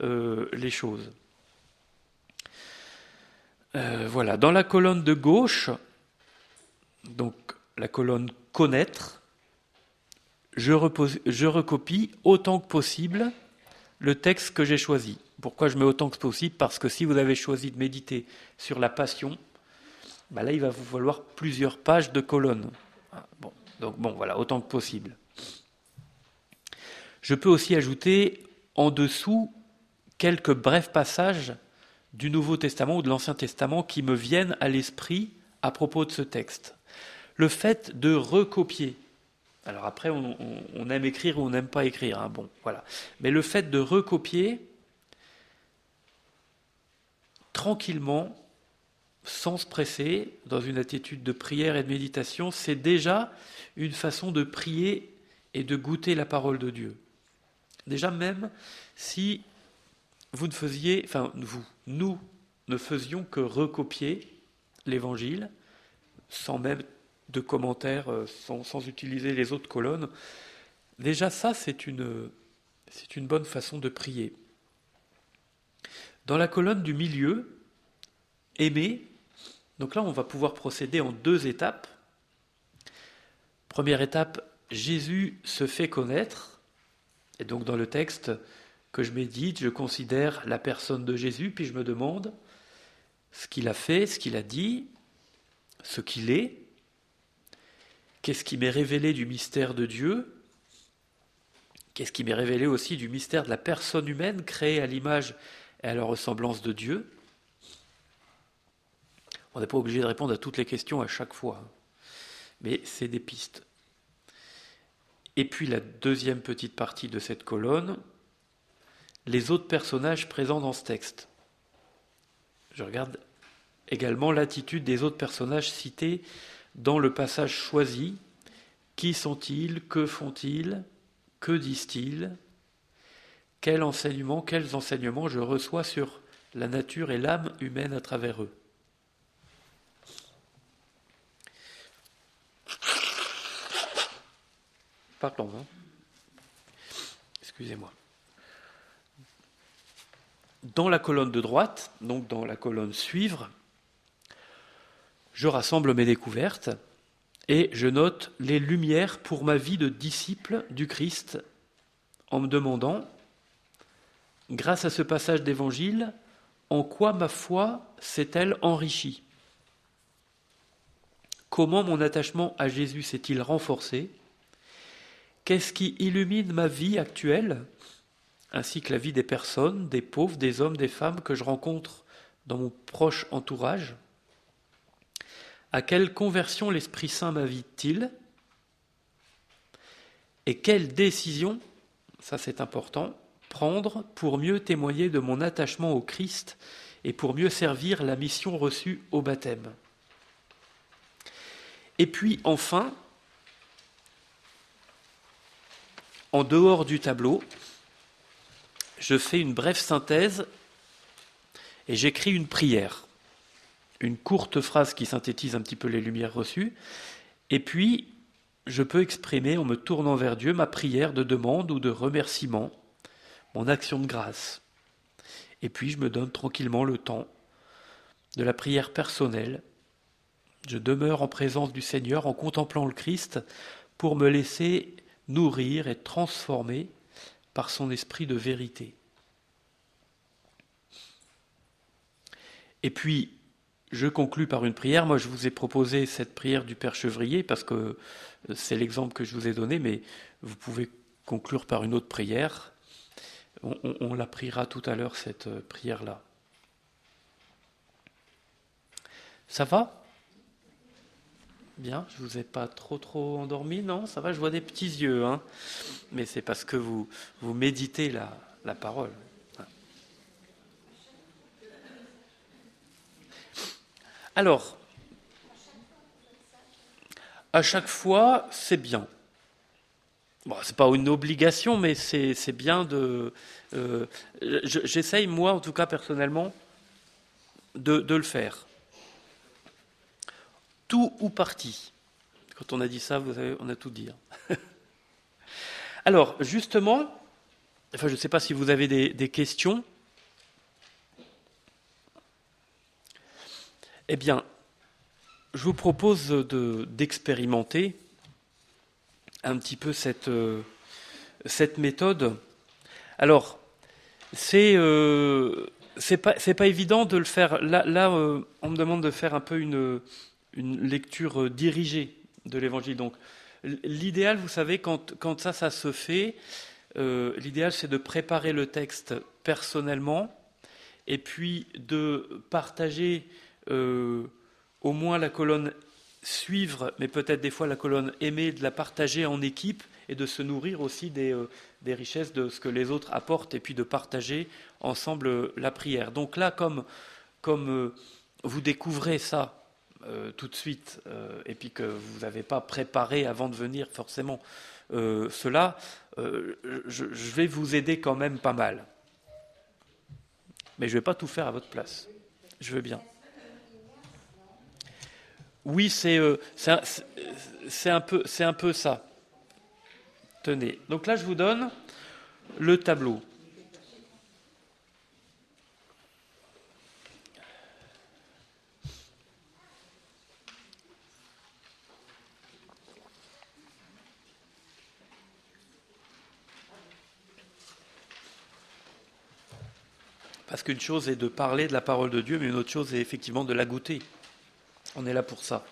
euh, les choses. Euh, voilà. Dans la colonne de gauche, donc la colonne connaître, je recopie autant que possible le texte que j'ai choisi. Pourquoi je mets autant que possible Parce que si vous avez choisi de méditer sur la passion, bah là, il va vous falloir plusieurs pages de colonnes. Ah, donc bon, voilà, autant que possible. Je peux aussi ajouter en dessous quelques brefs passages du Nouveau Testament ou de l'Ancien Testament qui me viennent à l'esprit à propos de ce texte. Le fait de recopier. Alors après, on, aime écrire ou on n'aime pas écrire. Hein, bon, voilà. Mais le fait de recopier, tranquillement, sans se presser, dans une attitude de prière et de méditation, c'est déjà une façon de prier et de goûter la parole de Dieu. Déjà même si vous ne faisiez, enfin vous, nous ne faisions que recopier l'évangile, sans même de commentaires, euh, sans, utiliser les autres colonnes, déjà ça c'est une bonne façon de prier. Dans la colonne du milieu, aimer, donc là on va pouvoir procéder en deux étapes. Première étape, Jésus se fait connaître. Et donc dans le texte que je médite, je considère la personne de Jésus, puis je me demande ce qu'il a fait, ce qu'il a dit, ce qu'il est, qu'est-ce qui m'est révélé du mystère de Dieu, qu'est-ce qui m'est révélé aussi du mystère de la personne humaine créée à l'image et à la ressemblance de Dieu. On n'est pas obligé de répondre à toutes les questions à chaque fois, mais c'est des pistes. Et puis la deuxième petite partie de cette colonne, les autres personnages présents dans ce texte. Je regarde également l'attitude des autres personnages cités dans le passage choisi. Qui sont-ils? Que font-ils? Que disent-ils? Quel enseignement, quels enseignements je reçois sur la nature et l'âme humaine à travers eux Pardon, hein excusez-moi. Dans la colonne de droite, donc dans la colonne suivre, je rassemble mes découvertes et je note les lumières pour ma vie de disciple du Christ en me demandant, grâce à ce passage d'évangile, en quoi ma foi s'est-elle enrichie? Comment mon attachement à Jésus s'est-il renforcé? Qu'est-ce qui illumine ma vie actuelle, ainsi que la vie des personnes, des pauvres, des hommes, des femmes que je rencontre dans mon proche entourage? À quelle conversion l'Esprit Saint m'invite-t-il? Et quelle décision, ça c'est important, prendre pour mieux témoigner de mon attachement au Christ et pour mieux servir la mission reçue au baptême. Et puis enfin, En dehors du tableau, je fais une brève synthèse et j'écris une prière, une courte phrase qui synthétise un petit peu les lumières reçues, et puis je peux exprimer en me tournant vers Dieu ma prière de demande ou de remerciement, mon action de grâce. Et puis je me donne tranquillement le temps de la prière personnelle. Je demeure en présence du Seigneur en contemplant le Christ pour me laisser nourrir et transformer par son esprit de vérité. Et puis, je conclus par une prière. Moi, je vous ai proposé cette prière du Père Chevrier parce que c'est l'exemple que je vous ai donné, mais vous pouvez conclure par une autre prière. On, la priera tout à l'heure, cette prière-là. Ça va? Bien, je vous ai pas trop trop endormi, non? Ça va, je vois des petits yeux, hein mais c'est parce que vous, vous méditez la, la parole. Alors, à chaque fois, c'est bien. Bon, c'est pas une obligation, mais c'est bien de. Euh, J'essaye, moi, en tout cas personnellement, de, le faire tout ou partie. Quand on a dit ça, vous avez, on a tout dit. Hein. Alors, justement, enfin, je ne sais pas si vous avez des, questions. Eh bien, je vous propose d'expérimenter un petit peu cette, euh, cette méthode. Alors, c'est euh, pas, pas évident de le faire. Là, là euh, on me demande de faire un peu une, une lecture dirigée de l'évangile. Donc, l'idéal, vous savez, quand, quand, ça, ça se fait, l'idéal, c'est de préparer le texte personnellement et puis de partager au moins la colonne suivre, mais peut-être des fois la colonne aimer, de la partager en équipe et de se nourrir aussi des, des, richesses de ce que les autres apportent et puis de partager ensemble la prière. Donc là, comme, comme vous découvrez ça euh, tout de suite euh, et puis que vous n'avez pas préparé avant de venir forcément euh, cela, je, vais vous aider quand même pas mal. Mais je ne vais pas tout faire à votre place. Je veux bien. Oui, c'est un, peu, un peu ça. Tenez. Donc là, je vous donne le tableau. Parce qu'une chose est de parler de la parole de Dieu, mais une autre chose est effectivement de la goûter. On est là pour ça.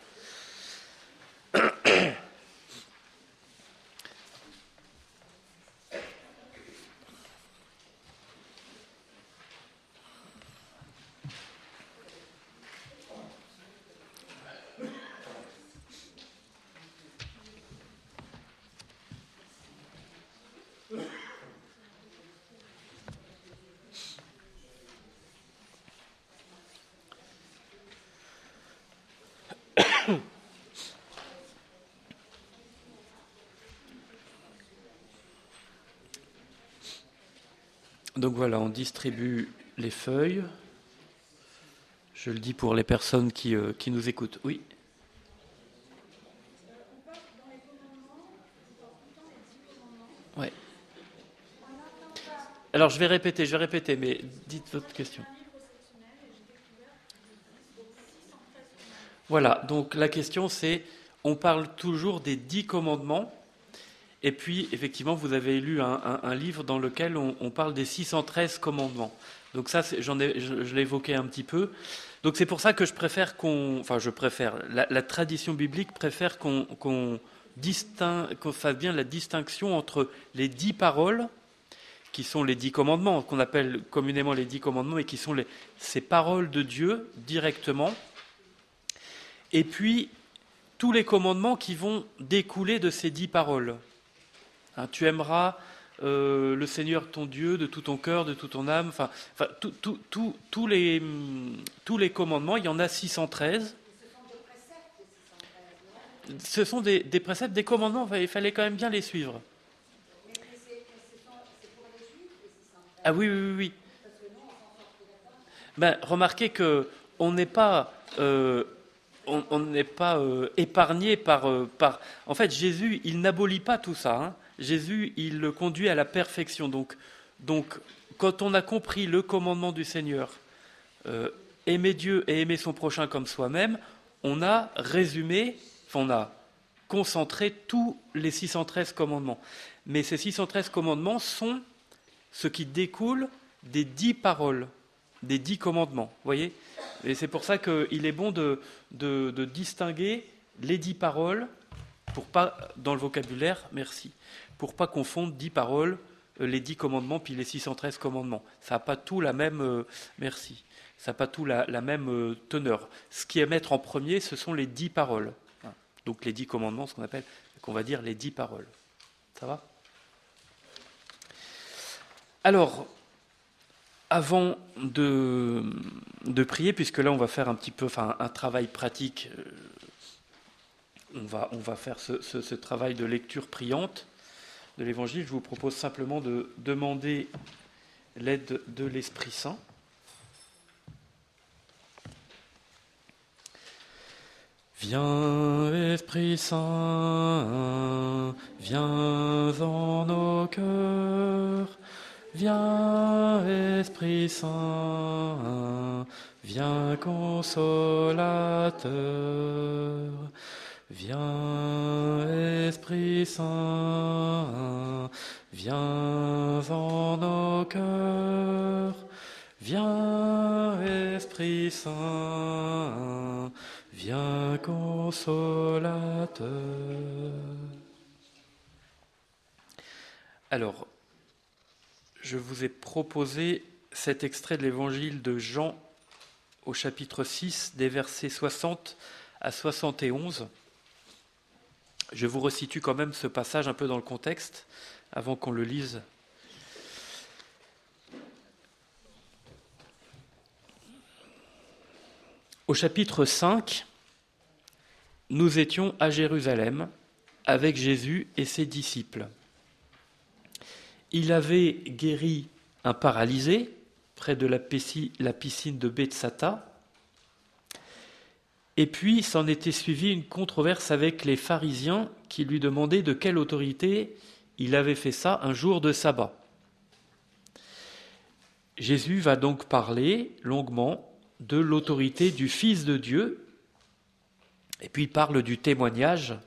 Donc voilà, on distribue les feuilles. Je le dis pour les personnes qui, euh, qui nous écoutent. Oui. Ouais. Alors je vais répéter, je vais répéter, mais dites votre question. Voilà, donc la question c'est, on parle toujours des dix commandements, et puis effectivement vous avez lu un, livre dans lequel on, parle des 613 commandements. Donc ça, j'en ai, je, l'ai évoqué un petit peu. Donc c'est pour ça que je préfère qu'on, enfin je préfère, la, tradition biblique préfère qu'on fasse bien la distinction entre les dix paroles qui sont les dix commandements, qu'on appelle communément les dix commandements, et qui sont ces paroles de Dieu directement, et puis tous les commandements qui vont découler de ces dix paroles. Hein, tu aimeras euh, le Seigneur ton Dieu de tout ton cœur, de toute ton âme, enfin, tous, les, tous les commandements, il y en a 613. Ce sont des, préceptes, des commandements, il fallait quand même bien les suivre. Ah oui, oui, oui. Ben, remarquez que on n'est pas euh, pas euh, épargné par, par. En fait, Jésus, il n'abolit pas tout ça. Hein. Jésus, il le conduit à la perfection. Donc, quand on a compris le commandement du Seigneur, euh, aimer Dieu et aimer son prochain comme soi-même, on a résumé, on a concentré tous les 613 commandements. Mais ces 613 commandements sont ce qui découle des dix paroles des dix commandements. voyez? Et c'est pour ça qu'il est bon de, de, distinguer les dix paroles, pour pas, dans le vocabulaire, merci, pour pas confondre dix paroles, euh, les dix commandements, puis les 613 commandements. Ça n'a pas tout la même, euh, merci, ça n'a pas tout la, même euh, teneur. Ce qui est mettre en premier, ce sont les dix paroles. Donc les dix commandements, ce qu'on appelle, qu'on va dire les dix paroles. Ça va? Alors, avant de, prier, puisque là on va faire un petit peu un travail pratique, on va faire ce, travail de lecture priante de l'Évangile, je vous propose simplement de demander l'aide de l'Esprit Saint. Viens, Esprit Saint, viens dans nos cœurs Viens, Esprit Saint, viens consolateur. Viens, Esprit Saint, viens en nos cœurs. Viens, Esprit Saint, viens consolateur. Alors, je vous ai proposé cet extrait de l'évangile de Jean au chapitre 6 des versets 60 à 71. Je vous resitue quand même ce passage un peu dans le contexte avant qu'on le lise. Au chapitre 5, nous étions à Jérusalem avec Jésus et ses disciples il avait guéri un paralysé près de la piscine de Bethsata. Et puis s'en était suivi une controverse avec les pharisiens qui lui demandaient de quelle autorité il avait fait ça un jour de sabbat. Jésus va donc parler longuement de l'autorité du Fils de Dieu, et puis il parle du témoignage.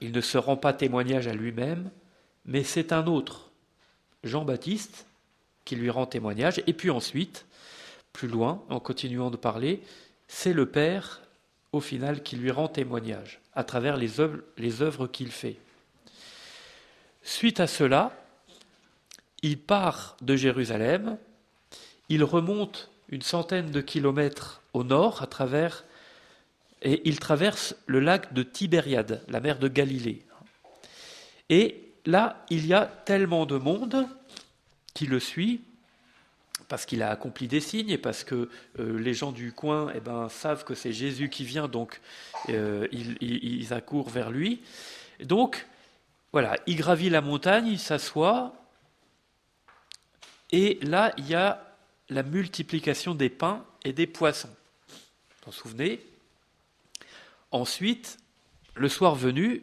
Il ne se rend pas témoignage à lui-même, mais c'est un autre Jean-Baptiste qui lui rend témoignage, et puis ensuite, plus loin, en continuant de parler, c'est le Père, au final, qui lui rend témoignage, à travers les œuvres, qu'il fait. Suite à cela, il part de Jérusalem, il remonte une centaine de kilomètres au nord à travers et il traverse le lac de Tibériade, la mer de Galilée. Et là, il y a tellement de monde qui le suit, parce qu'il a accompli des signes et parce que euh, les gens du coin eh ben, savent que c'est Jésus qui vient, donc euh, ils, accourent vers lui. Donc, voilà, il gravit la montagne, il s'assoit, Et là, il y a la multiplication des pains et des poissons. Vous vous souvenez? Ensuite, le soir venu,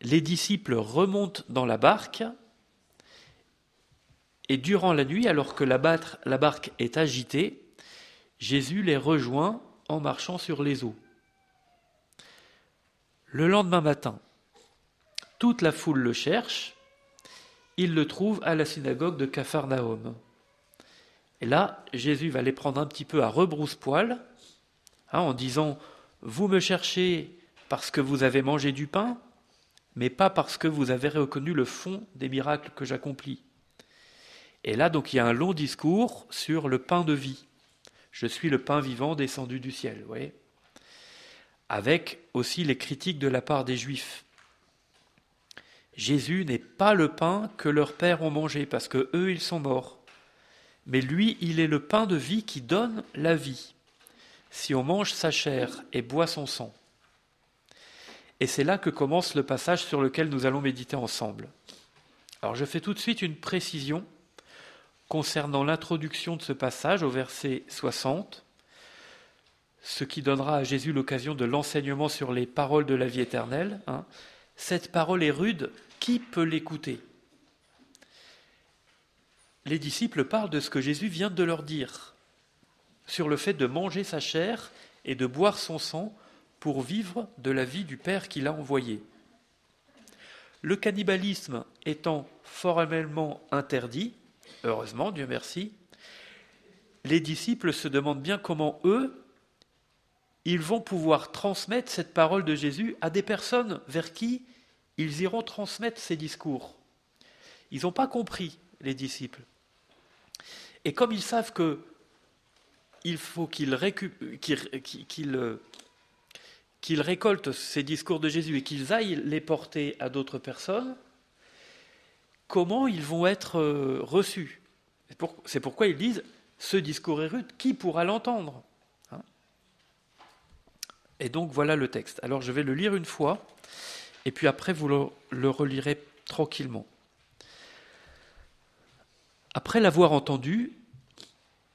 les disciples remontent dans la barque et durant la nuit, alors que la, barque est agitée, Jésus les rejoint en marchant sur les eaux. Le lendemain matin, toute la foule le cherche, il le trouve à la synagogue de Capharnaüm. Et là, Jésus va les prendre un petit peu à rebrousse-poil, hein, en disant Vous me cherchez parce que vous avez mangé du pain, mais pas parce que vous avez reconnu le fond des miracles que j'accomplis. Et là, donc, il y a un long discours sur le pain de vie. Je suis le pain vivant descendu du ciel, vous voyez Avec aussi les critiques de la part des Juifs. Jésus n'est pas le pain que leurs pères ont mangé, parce que eux, ils sont morts. Mais lui, il est le pain de vie qui donne la vie, si on mange sa chair et boit son sang. Et c'est là que commence le passage sur lequel nous allons méditer ensemble. Alors je fais tout de suite une précision concernant l'introduction de ce passage au verset 60, ce qui donnera à Jésus l'occasion de l'enseignement sur les paroles de la vie éternelle. Hein. Cette parole est rude, qui peut l'écouter? Les disciples parlent de ce que Jésus vient de leur dire, sur le fait de manger sa chair et de boire son sang pour vivre de la vie du Père qui l'a envoyé. Le cannibalisme étant formellement interdit, heureusement, Dieu merci, les disciples se demandent bien comment eux, ils vont pouvoir transmettre cette parole de Jésus à des personnes vers qui ils iront transmettre ces discours. Ils n'ont pas compris, les disciples. Et comme ils savent que il faut qu'ils récoltent ces discours de Jésus et qu'ils aillent les porter à d'autres personnes, comment ils vont être euh, reçus. C'est pourquoi ils disent ce discours est rude, qui pourra l'entendre hein? Et donc voilà le texte. Alors je vais le lire une fois, et puis après vous le, le relirez tranquillement. Après l'avoir entendu,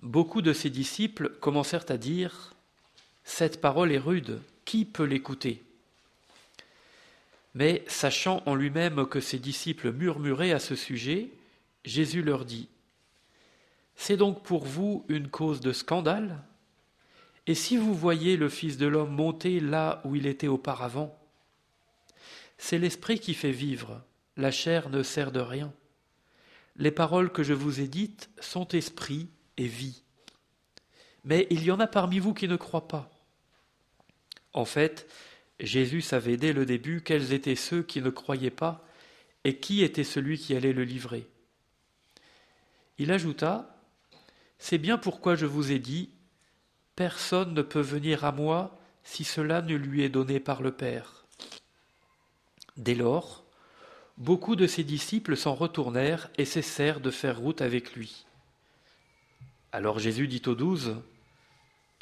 beaucoup de ses disciples commencèrent à dire Cette parole est rude, qui peut l'écouter? Mais sachant en lui-même que ses disciples murmuraient à ce sujet, Jésus leur dit C'est donc pour vous une cause de scandale? Et si vous voyez le Fils de l'homme monter là où il était auparavant C'est l'Esprit qui fait vivre, la chair ne sert de rien. Les paroles que je vous ai dites sont esprit et vie. Mais il y en a parmi vous qui ne croient pas. En fait, Jésus savait dès le début quels étaient ceux qui ne croyaient pas et qui était celui qui allait le livrer. Il ajouta, C'est bien pourquoi je vous ai dit, Personne ne peut venir à moi si cela ne lui est donné par le Père. Dès lors, beaucoup de ses disciples s'en retournèrent et cessèrent de faire route avec lui. Alors Jésus dit aux douze,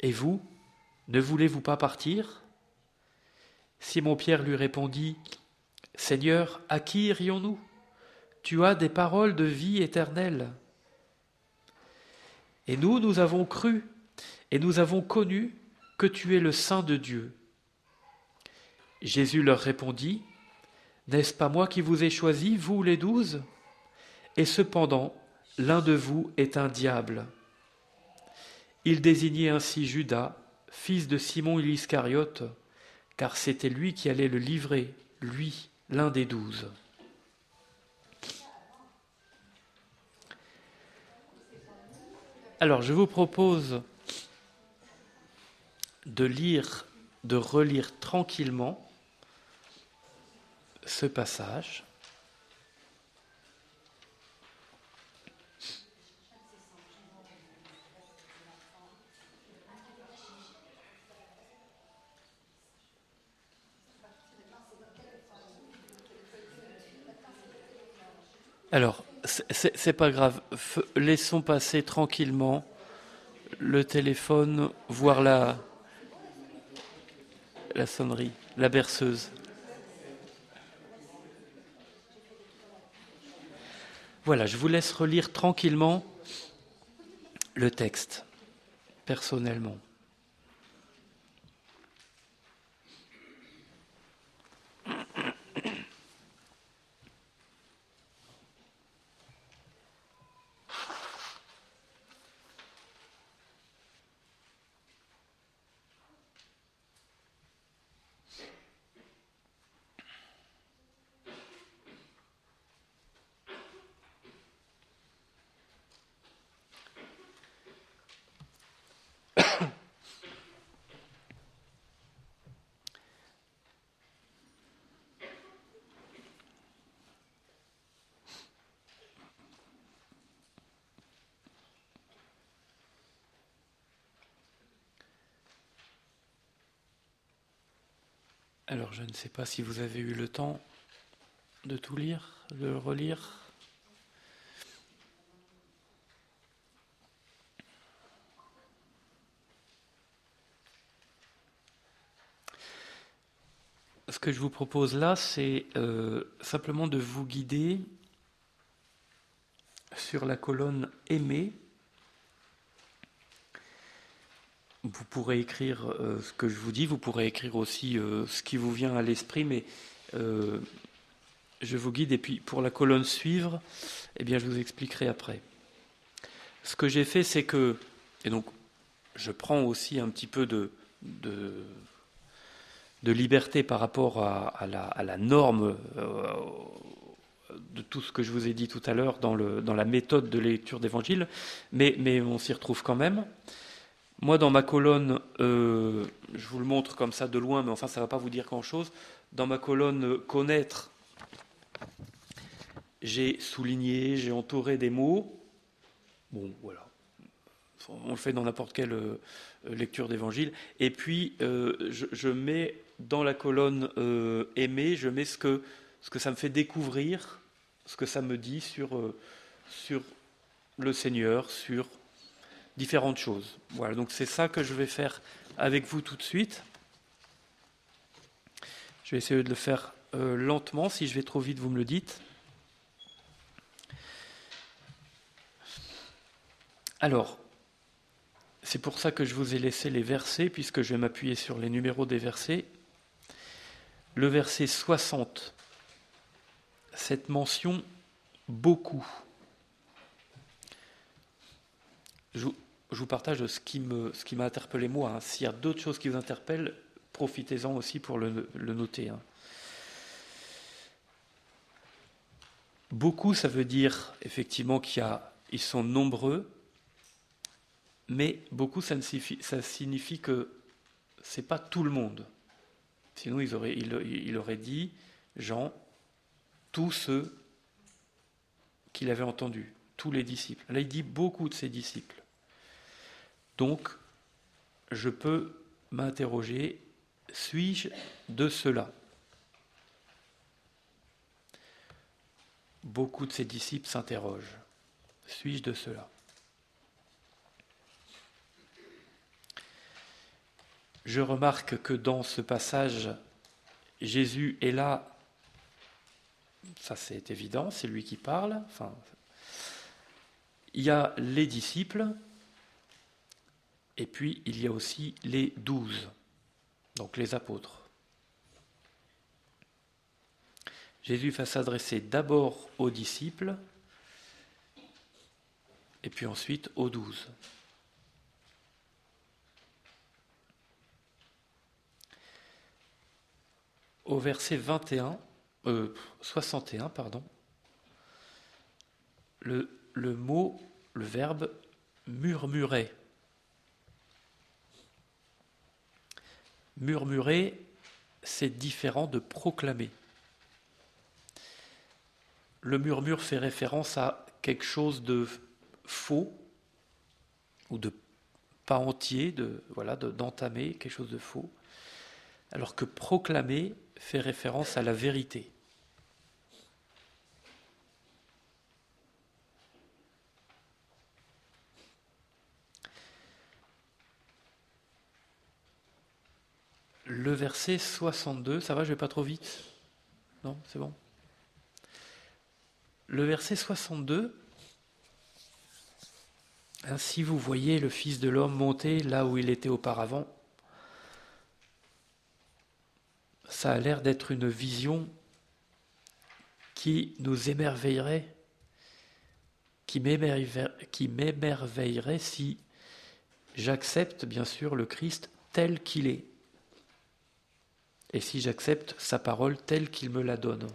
Et vous, ne voulez-vous pas partir? Simon-Pierre lui répondit, Seigneur, à qui irions-nous? Tu as des paroles de vie éternelle. Et nous, nous avons cru et nous avons connu que tu es le Saint de Dieu. Jésus leur répondit, N'est-ce pas moi qui vous ai choisi, vous les douze? Et cependant, l'un de vous est un diable. Il désignait ainsi Judas, fils de Simon l'Iscariote, car c'était lui qui allait le livrer, lui, l'un des douze. Alors je vous propose de lire, de relire tranquillement ce passage. Alors, c'est pas grave. laissons passer tranquillement le téléphone, voir la, la sonnerie, la berceuse. Voilà, je vous laisse relire tranquillement le texte, personnellement. Alors, je ne sais pas si vous avez eu le temps de tout lire, de le relire. Ce que je vous propose là, c'est euh, simplement de vous guider sur la colonne Aimer vous pourrez écrire euh, ce que je vous dis, vous pourrez écrire aussi euh, ce qui vous vient à l'esprit, mais euh, je vous guide. Et puis pour la colonne suivre, eh bien, je vous expliquerai après. Ce que j'ai fait, c'est que, et donc je prends aussi un petit peu de, de, liberté par rapport à, la, norme de tout ce que je vous ai dit tout à l'heure dans, dans la méthode de lecture d'évangile, mais, mais on s'y retrouve quand même. Moi, dans ma colonne, euh, je vous le montre comme ça de loin, mais enfin, ça ne va pas vous dire grand-chose. Dans ma colonne euh, connaître, j'ai souligné, j'ai entouré des mots. Bon, voilà. On le fait dans n'importe quelle euh, lecture d'évangile. Et puis, je, mets dans la colonne aimer, je mets ce que, ce que ça me fait découvrir, ce que ça me dit sur le Seigneur, sur différentes choses. Voilà, donc c'est ça que je vais faire avec vous tout de suite. Je vais essayer de le faire euh, lentement. Si je vais trop vite, vous me le dites. Alors, c'est pour ça que je vous ai laissé les versets, puisque je vais m'appuyer sur les numéros des versets. Le verset 60, cette mention beaucoup. Je vous partage ce qui, m'a interpellé moi. Hein. S'il y a d'autres choses qui vous interpellent, profitez-en aussi pour le, noter. Hein. Beaucoup, ça veut dire effectivement qu'il y a, ils sont nombreux, mais beaucoup, ça, signifie, ça signifie que c'est pas tout le monde. Sinon, il aurait dit, Jean, tous ceux qu'il avait entendus, tous les disciples. Là, il dit beaucoup de ses disciples. Donc, je peux m'interroger, suis-je de cela? Beaucoup de ses disciples s'interrogent, suis-je de cela? Je remarque que dans ce passage, Jésus est là, ça c'est évident, c'est lui qui parle, il y a les disciples, et puis, il y a aussi les douze, donc les apôtres. Jésus va s'adresser d'abord aux disciples, et puis ensuite aux douze. Au verset 21, euh, 61, pardon, le, le mot, le verbe murmurer Murmurer, c'est différent de proclamer. Le murmure fait référence à quelque chose de faux ou de pas entier, de d'entamer quelque chose de faux, alors que proclamer fait référence à la vérité. Le verset 62, ça va, je vais pas trop vite. Non, c'est bon. Le verset 62, ainsi vous voyez le Fils de l'homme monter là où il était auparavant. Ça a l'air d'être une vision qui nous émerveillerait, qui m'émerveillerait si j'accepte bien sûr le Christ tel qu'il est, et si j'accepte sa parole telle qu'il me la donne.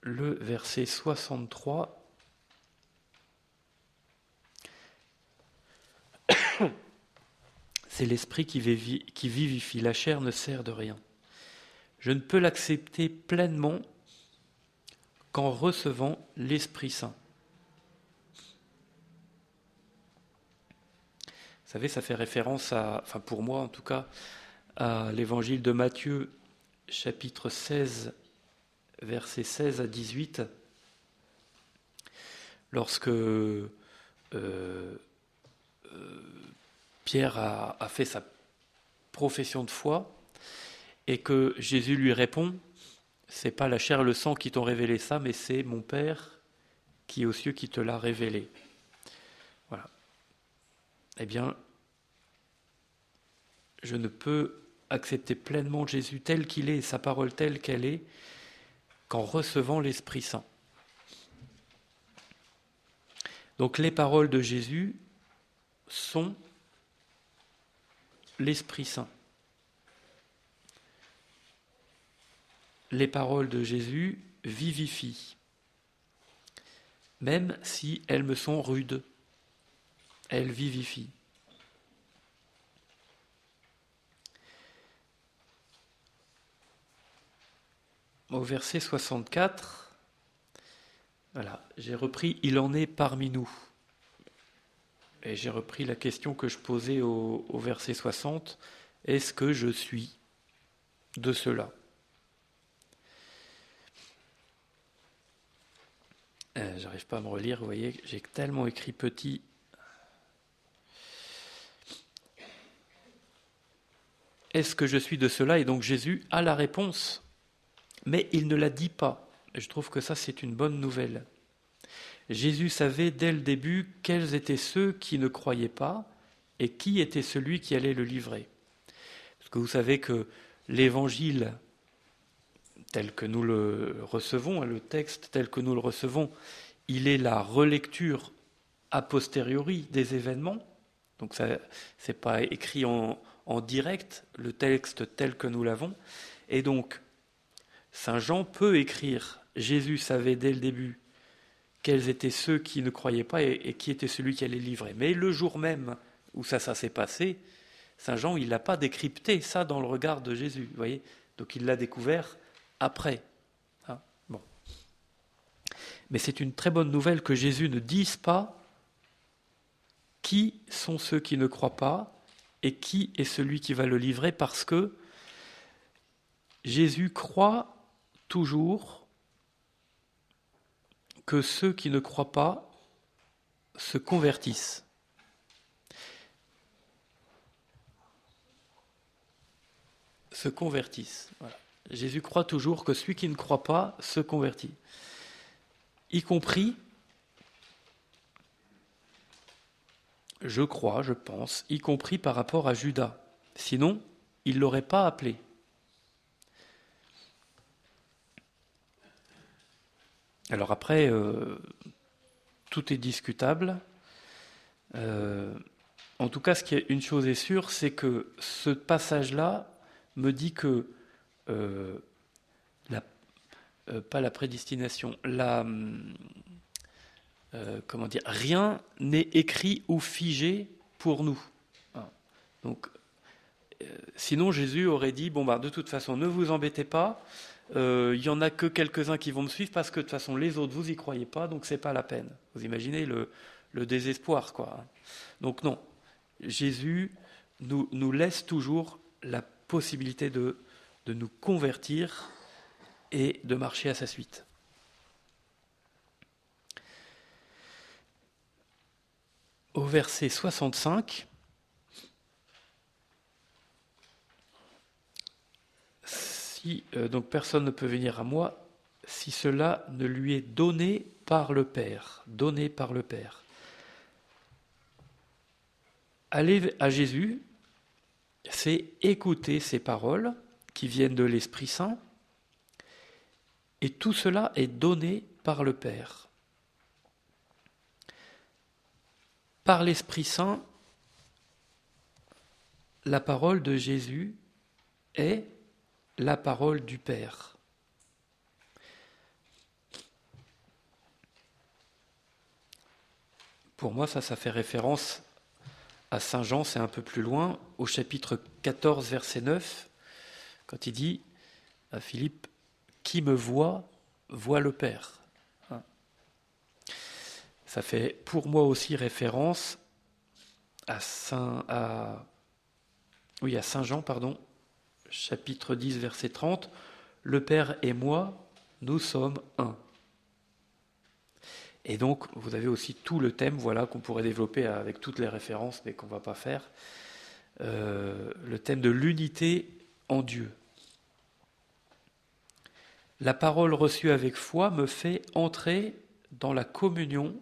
Le verset 63 c'est l'esprit qui vivifie, la chair ne sert de rien. Je ne peux l'accepter pleinement qu'en recevant l'Esprit Saint. Vous savez, ça fait référence à, enfin pour moi en tout cas, à l'évangile de Matthieu, chapitre 16, versets 16 à 18, lorsque euh, euh, Pierre a, a, fait sa profession de foi et que Jésus lui répond c'est pas la chair et le sang qui t'ont révélé ça, mais c'est mon Père qui est aux cieux qui te l'a révélé. Voilà. Eh bien, je ne peux accepter pleinement Jésus tel qu'il est, sa parole telle qu'elle est, qu'en recevant l'Esprit Saint. Donc les paroles de Jésus sont l'Esprit Saint. Les paroles de Jésus vivifient, même si elles me sont rudes, elles vivifient. Au verset 64, voilà, j'ai repris Il en est parmi nous. Et j'ai repris la question que je posais au, verset 60. Est-ce que je suis de cela? Euh, J'arrive pas à me relire, vous voyez, j'ai tellement écrit petit. Est-ce que je suis de cela Et donc Jésus a la réponse, mais il ne la dit pas. Je trouve que ça, c'est une bonne nouvelle. Jésus savait dès le début quels étaient ceux qui ne croyaient pas et qui était celui qui allait le livrer. Parce que vous savez que l'évangile tel que nous le recevons, hein, le texte tel que nous le recevons, il est la relecture a posteriori des événements. Donc ce n'est pas écrit en, direct, le texte tel que nous l'avons. Et donc, Saint Jean peut écrire Jésus savait dès le début quels étaient ceux qui ne croyaient pas et, qui était celui qui allait livrer. Mais le jour même où ça, ça s'est passé, Saint Jean, il n'a pas décrypté ça dans le regard de Jésus, voyez Donc il l'a découvert après. Hein bon. Mais c'est une très bonne nouvelle que Jésus ne dise pas qui sont ceux qui ne croient pas et qui est celui qui va le livrer parce que Jésus croit toujours que ceux qui ne croient pas se convertissent. Se convertissent. Jésus croit toujours que celui qui ne croit pas se convertit. Y compris, je crois, je pense, y compris par rapport à Judas. Sinon, il ne l'aurait pas appelé. Alors après, euh, tout est discutable. Euh, en tout cas, ce qui est, une chose est sûre, c'est que ce passage-là me dit que euh, pas la prédestination, dire, rien n'est écrit ou figé pour nous. Donc, sinon Jésus aurait dit bon bah de toute façon, ne vous embêtez pas il euh, y en a que quelques-uns qui vont me suivre parce que de toute façon les autres vous y croyez pas, donc c'est pas la peine. Vous imaginez le, désespoir, quoi. Donc non, Jésus nous laisse toujours la possibilité de, de nous convertir et de marcher à sa suite. Au verset 65, si euh, donc personne ne peut venir à moi si cela ne lui est donné par le Père, donné par le Père. Aller à Jésus, c'est écouter ses paroles, qui viennent de l'Esprit Saint, et tout cela est donné par le Père. Par l'Esprit Saint, la parole de Jésus est la parole du Père. Pour moi, ça, ça fait référence à Saint Jean, c'est un peu plus loin, au chapitre 14, verset 9, quand il dit à Philippe, Qui me voit, voit le Père. Hein. Ça fait pour moi aussi référence à Saint, oui, à Saint Jean, pardon, chapitre 10, verset 30, Le Père et moi, nous sommes un. Et donc, vous avez aussi tout le thème, voilà, qu'on pourrait développer avec toutes les références, mais qu'on ne va pas faire, euh, le thème de l'unité en Dieu. La parole reçue avec foi me fait entrer dans la communion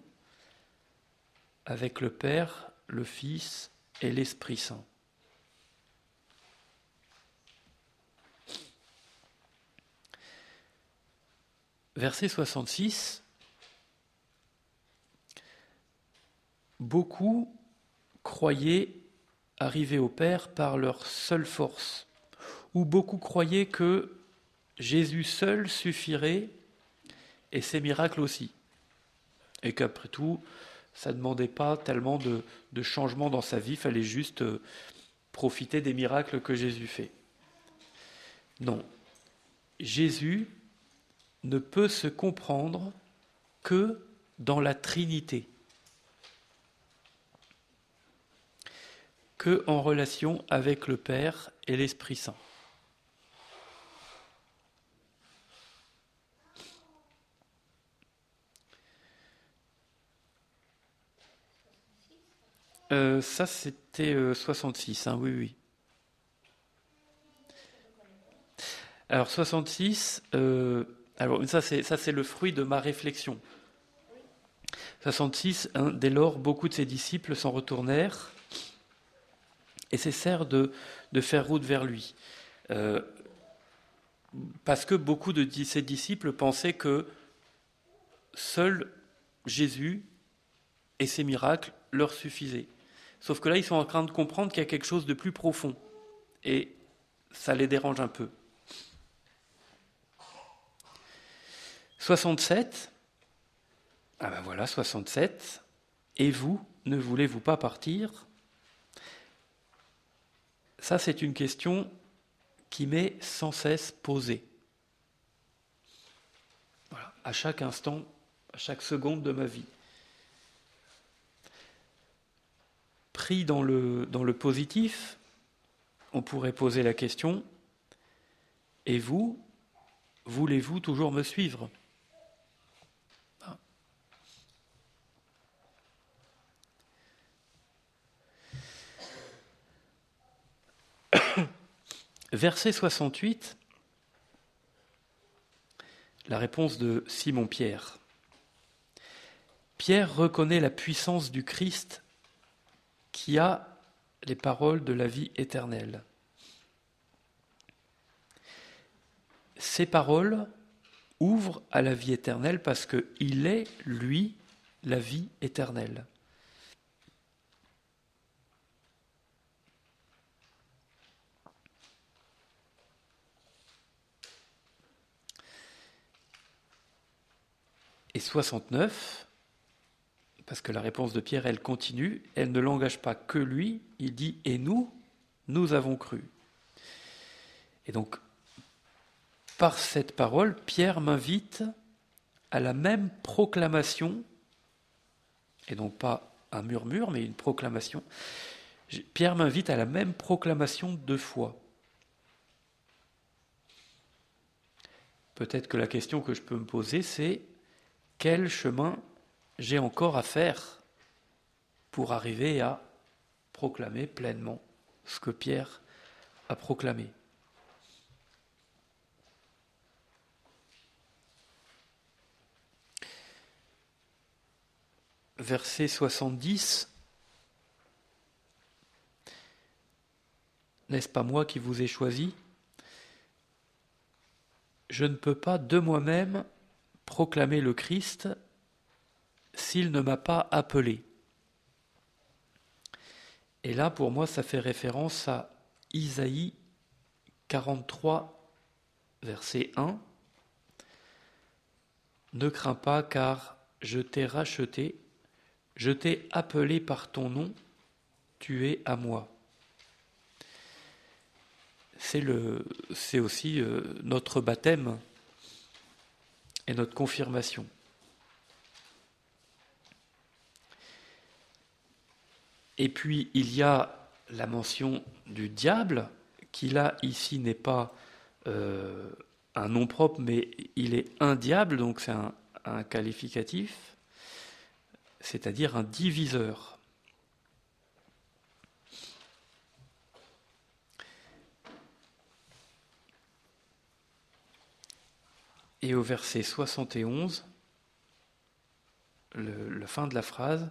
avec le Père, le Fils et l'Esprit Saint. Verset 66. Beaucoup croyaient arriver au Père par leur seule force, ou beaucoup croyaient que Jésus seul suffirait et ses miracles aussi, et qu'après tout, ça ne demandait pas tellement de, de changement dans sa vie, il fallait juste euh, profiter des miracles que Jésus fait. Non, Jésus ne peut se comprendre que dans la Trinité, que en relation avec le Père et l'Esprit Saint. Euh, ça, c'était 66, euh, hein, oui, oui. Alors 66, euh, alors ça c'est, le fruit de ma réflexion. 66, hein, dès lors, beaucoup de ses disciples s'en retournèrent et cessèrent de, de faire route vers lui. parce que beaucoup de ses disciples pensaient que seul Jésus et ses miracles leur suffisaient. Sauf que là, ils sont en train de comprendre qu'il y a quelque chose de plus profond. Et ça les dérange un peu. 67. Ah ben voilà, 67. Et vous, ne voulez-vous pas partir? Ça, c'est une question qui m'est sans cesse posée. Voilà, à chaque instant, à chaque seconde de ma vie. Pris dans le, positif, on pourrait poser la question, et vous, voulez-vous toujours me suivre? Verset 68, la réponse de Simon-Pierre. Pierre reconnaît la puissance du Christ qui a les paroles de la vie éternelle. Ces paroles ouvrent à la vie éternelle parce qu'il est, lui, la vie éternelle. Et 69, parce que la réponse de Pierre, elle continue, elle ne l'engage pas que lui, il dit et nous, nous avons cru. Et donc, par cette parole, Pierre m'invite à la même proclamation, et donc pas un murmure, mais une proclamation. Pierre m'invite à la même proclamation de foi. Peut-être que la question que je peux me poser, c'est quel chemin j'ai encore à faire pour arriver à proclamer pleinement ce que Pierre a proclamé. Verset 70. N'est-ce pas moi qui vous ai choisi? Je ne peux pas de moi-même proclamer le Christ, s'il ne m'a pas appelé. Et là, pour moi, ça fait référence à Isaïe 43, verset 1. Ne crains pas, car je t'ai racheté, je t'ai appelé par ton nom, tu es à moi. C'est, aussi euh, notre baptême et notre confirmation. Et puis il y a la mention du diable, qui là, ici, n'est pas euh, un nom propre, mais il est un diable, donc c'est un, qualificatif, c'est-à-dire un diviseur. Et au verset 71, le, la fin de la phrase,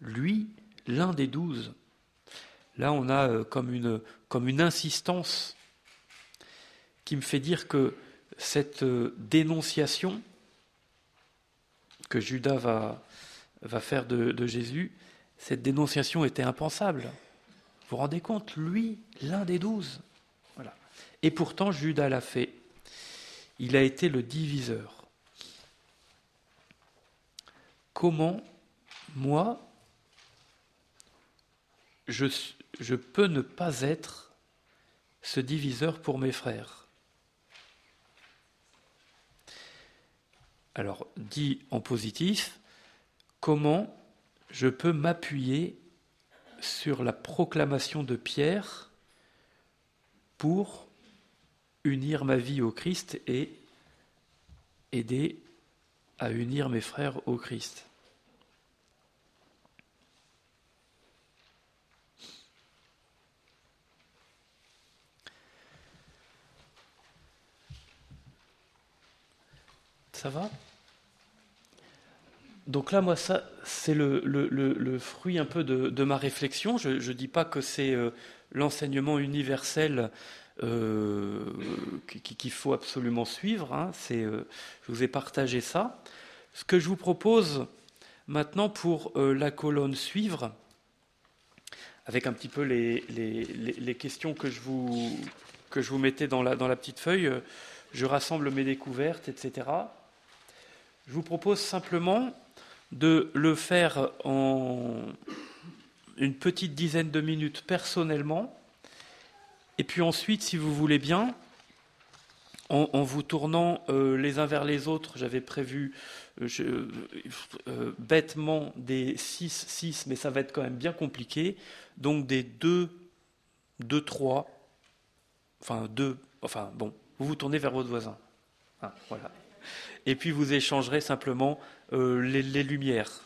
lui, l'un des douze. Là, on a euh, comme une, insistance qui me fait dire que cette euh, dénonciation que Judas va, faire de, de Jésus, cette dénonciation était impensable. Vous vous rendez compte Lui, l'un des douze. Voilà. Et pourtant, Judas l'a fait. Il a été le diviseur. Comment, moi, je, peux ne pas être ce diviseur pour mes frères Alors, dit en positif, comment je peux m'appuyer sur la proclamation de Pierre pour unir ma vie au Christ et aider à unir mes frères au Christ? Ça va? Donc là, moi, ça, c'est le, fruit un peu de, ma réflexion. Je ne dis pas que c'est euh, l'enseignement universel euh, qu'il faut absolument suivre. Hein. Euh, je vous ai partagé ça. Ce que je vous propose maintenant pour la colonne suivre, avec un petit peu les, les, les, questions que je vous, que je vous mettais dans la, dans la petite feuille, je rassemble mes découvertes, etc. Je vous propose simplement de le faire en une petite dizaine de minutes personnellement, et puis ensuite, si vous voulez bien, en, vous tournant euh, les uns vers les autres, j'avais prévu euh, euh, bêtement des 6-6, mais ça va être quand même bien compliqué, donc des 2, 2, 3, enfin 2, enfin bon, vous vous tournez vers votre voisin. Ah, voilà et puis vous échangerez simplement euh, les, lumières.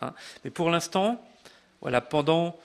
Hein. Mais pour l'instant, voilà, pendant